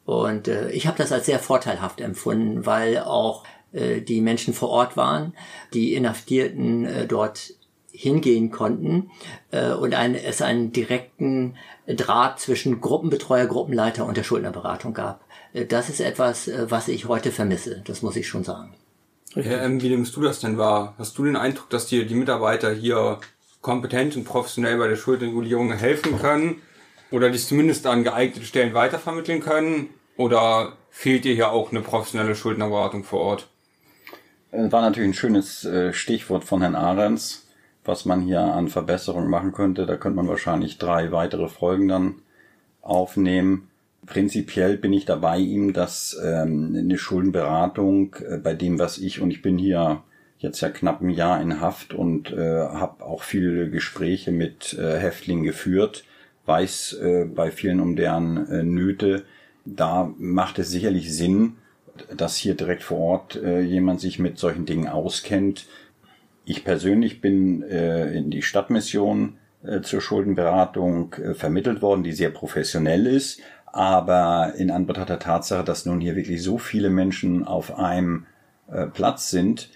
und äh, ich habe das als sehr vorteilhaft empfunden, weil auch äh, die Menschen vor Ort waren, die Inhaftierten äh, dort hingehen konnten äh, und ein, es einen direkten Draht zwischen Gruppenbetreuer, Gruppenleiter und der Schuldnerberatung gab. Äh, das ist etwas, äh, was ich heute vermisse, das muss ich schon sagen. Ja, ähm, wie nimmst du das denn wahr? Hast du den Eindruck, dass dir die Mitarbeiter hier kompetent und professionell bei der Schuldregulierung helfen können? Oder dich zumindest an geeignete Stellen weitervermitteln können? Oder fehlt dir hier auch eine professionelle Schuldnerberatung vor Ort? Äh, war natürlich ein schönes äh, Stichwort von Herrn Ahrens, was man hier an Verbesserungen machen könnte. Da könnte man wahrscheinlich drei weitere Folgen dann aufnehmen. Prinzipiell bin ich dabei ihm, dass ähm, eine Schuldenberatung äh, bei dem, was ich, und ich bin hier jetzt ja knapp ein Jahr in Haft und äh, habe auch viele Gespräche mit Häftlingen geführt, weiß äh, bei vielen um deren äh, Nöte, da macht es sicherlich Sinn, dass hier direkt vor Ort äh, jemand sich mit solchen Dingen auskennt. Ich persönlich bin äh, in die Stadtmission äh, zur Schuldenberatung äh, vermittelt worden, die sehr professionell ist. Aber in Anbetracht der Tatsache, dass nun hier wirklich so viele Menschen auf einem äh, Platz sind,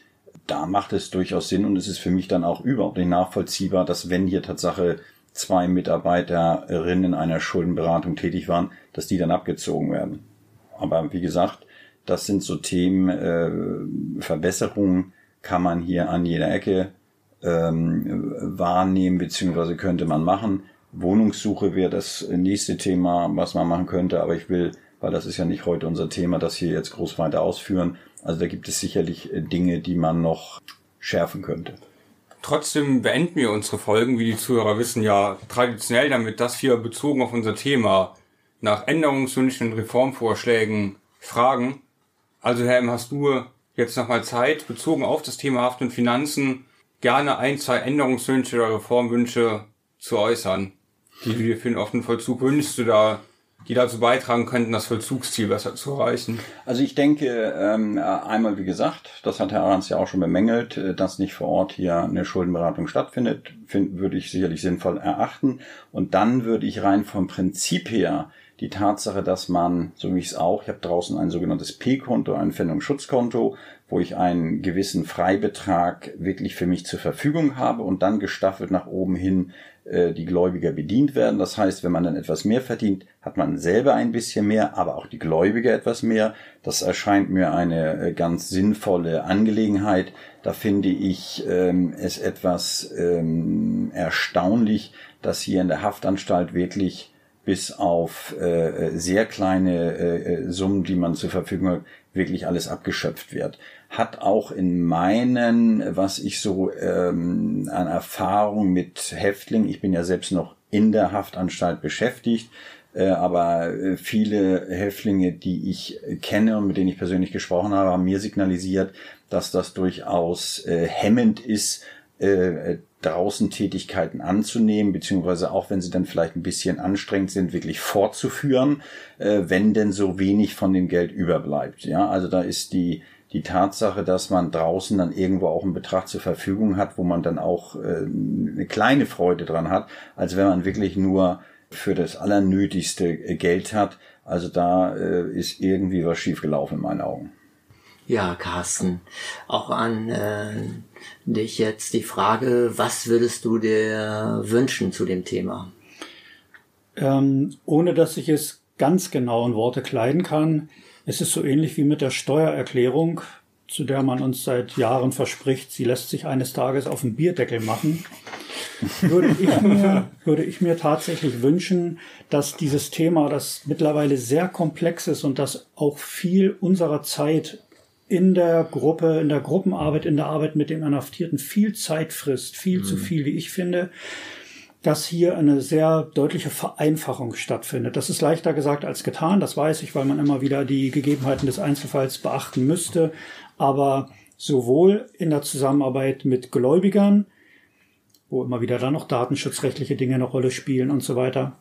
da macht es durchaus Sinn und es ist für mich dann auch überhaupt nicht nachvollziehbar, dass wenn hier Tatsache zwei Mitarbeiterinnen einer Schuldenberatung tätig waren, dass die dann abgezogen werden. Aber wie gesagt, das sind so Themen, äh, Verbesserungen kann man hier an jeder Ecke ähm, wahrnehmen, beziehungsweise könnte man machen. Wohnungssuche wäre das nächste Thema, was man machen könnte, aber ich will, weil das ist ja nicht heute unser Thema, das hier jetzt groß weiter ausführen. Also da gibt es sicherlich äh, Dinge, die man noch schärfen könnte. Trotzdem beenden wir unsere Folgen, wie die Zuhörer wissen, ja traditionell damit, dass wir bezogen auf unser Thema nach Änderungswünschen und Reformvorschlägen fragen. Also Herr M., hast du jetzt nochmal Zeit, bezogen auf das Thema Haft und Finanzen, gerne ein, zwei Änderungswünsche oder Reformwünsche zu äußern, die du dir für den offenen Vollzug wünschst oder die dazu beitragen könnten, das Vollzugsziel besser zu erreichen? Also ich denke, ähm, einmal wie gesagt, das hat Herr Arns ja auch schon bemängelt, äh, dass nicht vor Ort hier eine Schuldenberatung stattfindet, find, würde ich sicherlich sinnvoll erachten. Und dann würde ich rein vom Prinzip her die Tatsache, dass man, so wie ich es auch, ich habe draußen ein sogenanntes P-Konto, ein Pfändungsschutzkonto, wo ich einen gewissen Freibetrag wirklich für mich zur Verfügung habe und dann gestaffelt nach oben hin äh, die Gläubiger bedient werden. Das heißt, wenn man dann etwas mehr verdient, hat man selber ein bisschen mehr, aber auch die Gläubiger etwas mehr. Das erscheint mir eine äh, ganz sinnvolle Angelegenheit. Da finde ich ähm, es etwas ähm, erstaunlich, dass hier in der Haftanstalt wirklich bis auf äh, sehr kleine äh, Summen, die man zur Verfügung hat, wirklich alles abgeschöpft wird. Hat auch in meinen, was ich so ähm, an Erfahrung mit Häftlingen, ich bin ja selbst noch in der Haftanstalt beschäftigt, äh, aber äh, viele Häftlinge, die ich kenne und mit denen ich persönlich gesprochen habe, haben mir signalisiert, dass das durchaus äh, hemmend ist, äh, draußen Tätigkeiten anzunehmen, beziehungsweise auch wenn sie dann vielleicht ein bisschen anstrengend sind, wirklich fortzuführen, äh, wenn denn so wenig von dem Geld überbleibt. Ja, also da ist die die Tatsache, dass man draußen dann irgendwo auch einen Betrag zur Verfügung hat, wo man dann auch äh, eine kleine Freude dran hat, als wenn man wirklich nur für das Allernötigste äh, Geld hat. Also da äh, ist irgendwie was schiefgelaufen in meinen Augen. Ja, Carsten, auch an äh, dich jetzt die Frage, was würdest du dir wünschen zu dem Thema? Ähm, ohne dass ich es ganz genau in Worte kleiden kann, es ist so ähnlich wie mit der Steuererklärung, zu der man uns seit Jahren verspricht, sie lässt sich eines Tages auf den Bierdeckel machen. würde ich mir, würde ich mir tatsächlich wünschen, dass dieses Thema, das mittlerweile sehr komplex ist und das auch viel unserer Zeit in der Gruppe, in der Gruppenarbeit, in der Arbeit mit den Inhaftierten viel Zeit frisst, viel mhm. zu viel, wie ich finde, dass hier eine sehr deutliche Vereinfachung stattfindet. Das ist leichter gesagt als getan, das weiß ich, weil man immer wieder die Gegebenheiten des Einzelfalls beachten müsste. Aber sowohl in der Zusammenarbeit mit Gläubigern, wo immer wieder dann noch datenschutzrechtliche Dinge eine Rolle spielen und so weiter,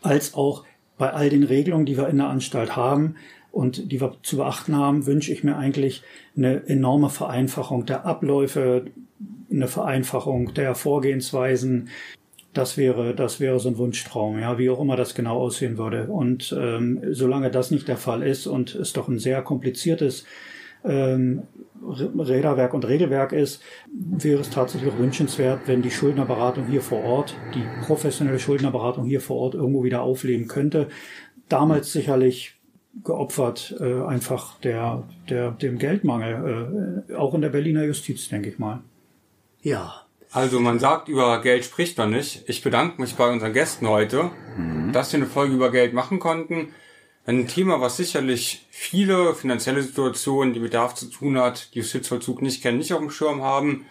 als auch bei all den Regelungen, die wir in der Anstalt haben, und die wir zu beachten haben, wünsche ich mir eigentlich eine enorme Vereinfachung der Abläufe, eine Vereinfachung der Vorgehensweisen. Das wäre, das wäre so ein Wunschtraum, ja, wie auch immer das genau aussehen würde. Und ähm, solange das nicht der Fall ist und es doch ein sehr kompliziertes ähm, Räderwerk und Regelwerk ist, wäre es tatsächlich wünschenswert, wenn die Schuldnerberatung hier vor Ort, die professionelle Schuldnerberatung hier vor Ort irgendwo wieder aufleben könnte. Damals sicherlich geopfert, äh, einfach der, der, dem Geldmangel, äh, auch in der Berliner Justiz, denke ich mal. Ja. Also man sagt, über Geld spricht man nicht. Ich bedanke mich bei unseren Gästen heute, mhm. dass wir eine Folge über Geld machen konnten. Ein Thema, was sicherlich viele finanzielle Situationen, die mit Bedarf zu tun hat, die Justizvollzug nicht kennen, nicht auf dem Schirm haben.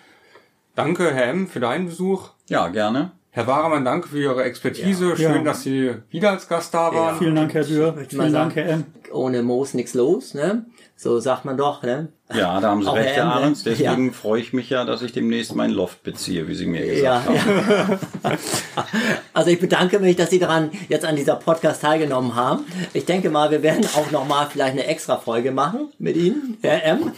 Danke, Herr M., für deinen Besuch. Ja, gerne. Herr Wahremann, danke für Ihre Expertise. Ja. Schön, ja. dass Sie wieder als Gast da waren. Ja. Vielen Dank, Herr Dürr. Vielen Dank, Herr M. Ohne Moos nichts los, ne? So sagt man doch, ne? Ja, da haben Sie recht, Herr Ahrens. Deswegen ja. freue ich mich ja, dass ich demnächst meinen Loft beziehe, wie Sie mir gesagt ja, haben. Ja. also ich bedanke mich, dass Sie daran jetzt an dieser Podcast teilgenommen haben. Ich denke mal, wir werden auch nochmal vielleicht eine extra Folge machen mit Ihnen, Herr M.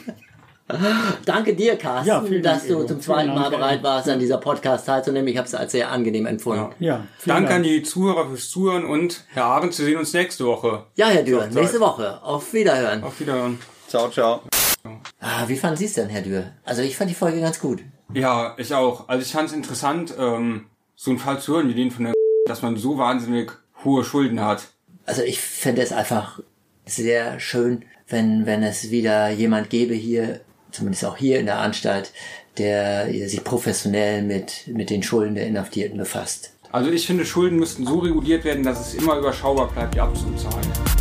Danke dir, Carsten, ja, dass du zum zweiten Mal bereit warst, an dieser Podcast teilzunehmen. Ich habe es als sehr angenehm empfunden. Ja. ja Danke Dank. an die Zuhörer fürs Zuhören und Herr Abend, wir sehen uns nächste Woche. Ja, Herr Dürr, nächste Woche. Auf Wiederhören. Auf Wiederhören. Ciao, ciao. Ah, wie fanden Sie es denn, Herr Dürr? Also ich fand die Folge ganz gut. Ja, ich auch. Also ich fand es interessant, ähm, so einen Fall zu hören wie den von der dass man so wahnsinnig hohe Schulden hat. Also ich fände es einfach sehr schön, wenn, wenn es wieder jemand gäbe hier zumindest auch hier in der Anstalt, der sich professionell mit, mit den Schulden der Inhaftierten befasst. Also ich finde, Schulden müssten so reguliert werden, dass es immer überschaubar bleibt, die abzuzahlen.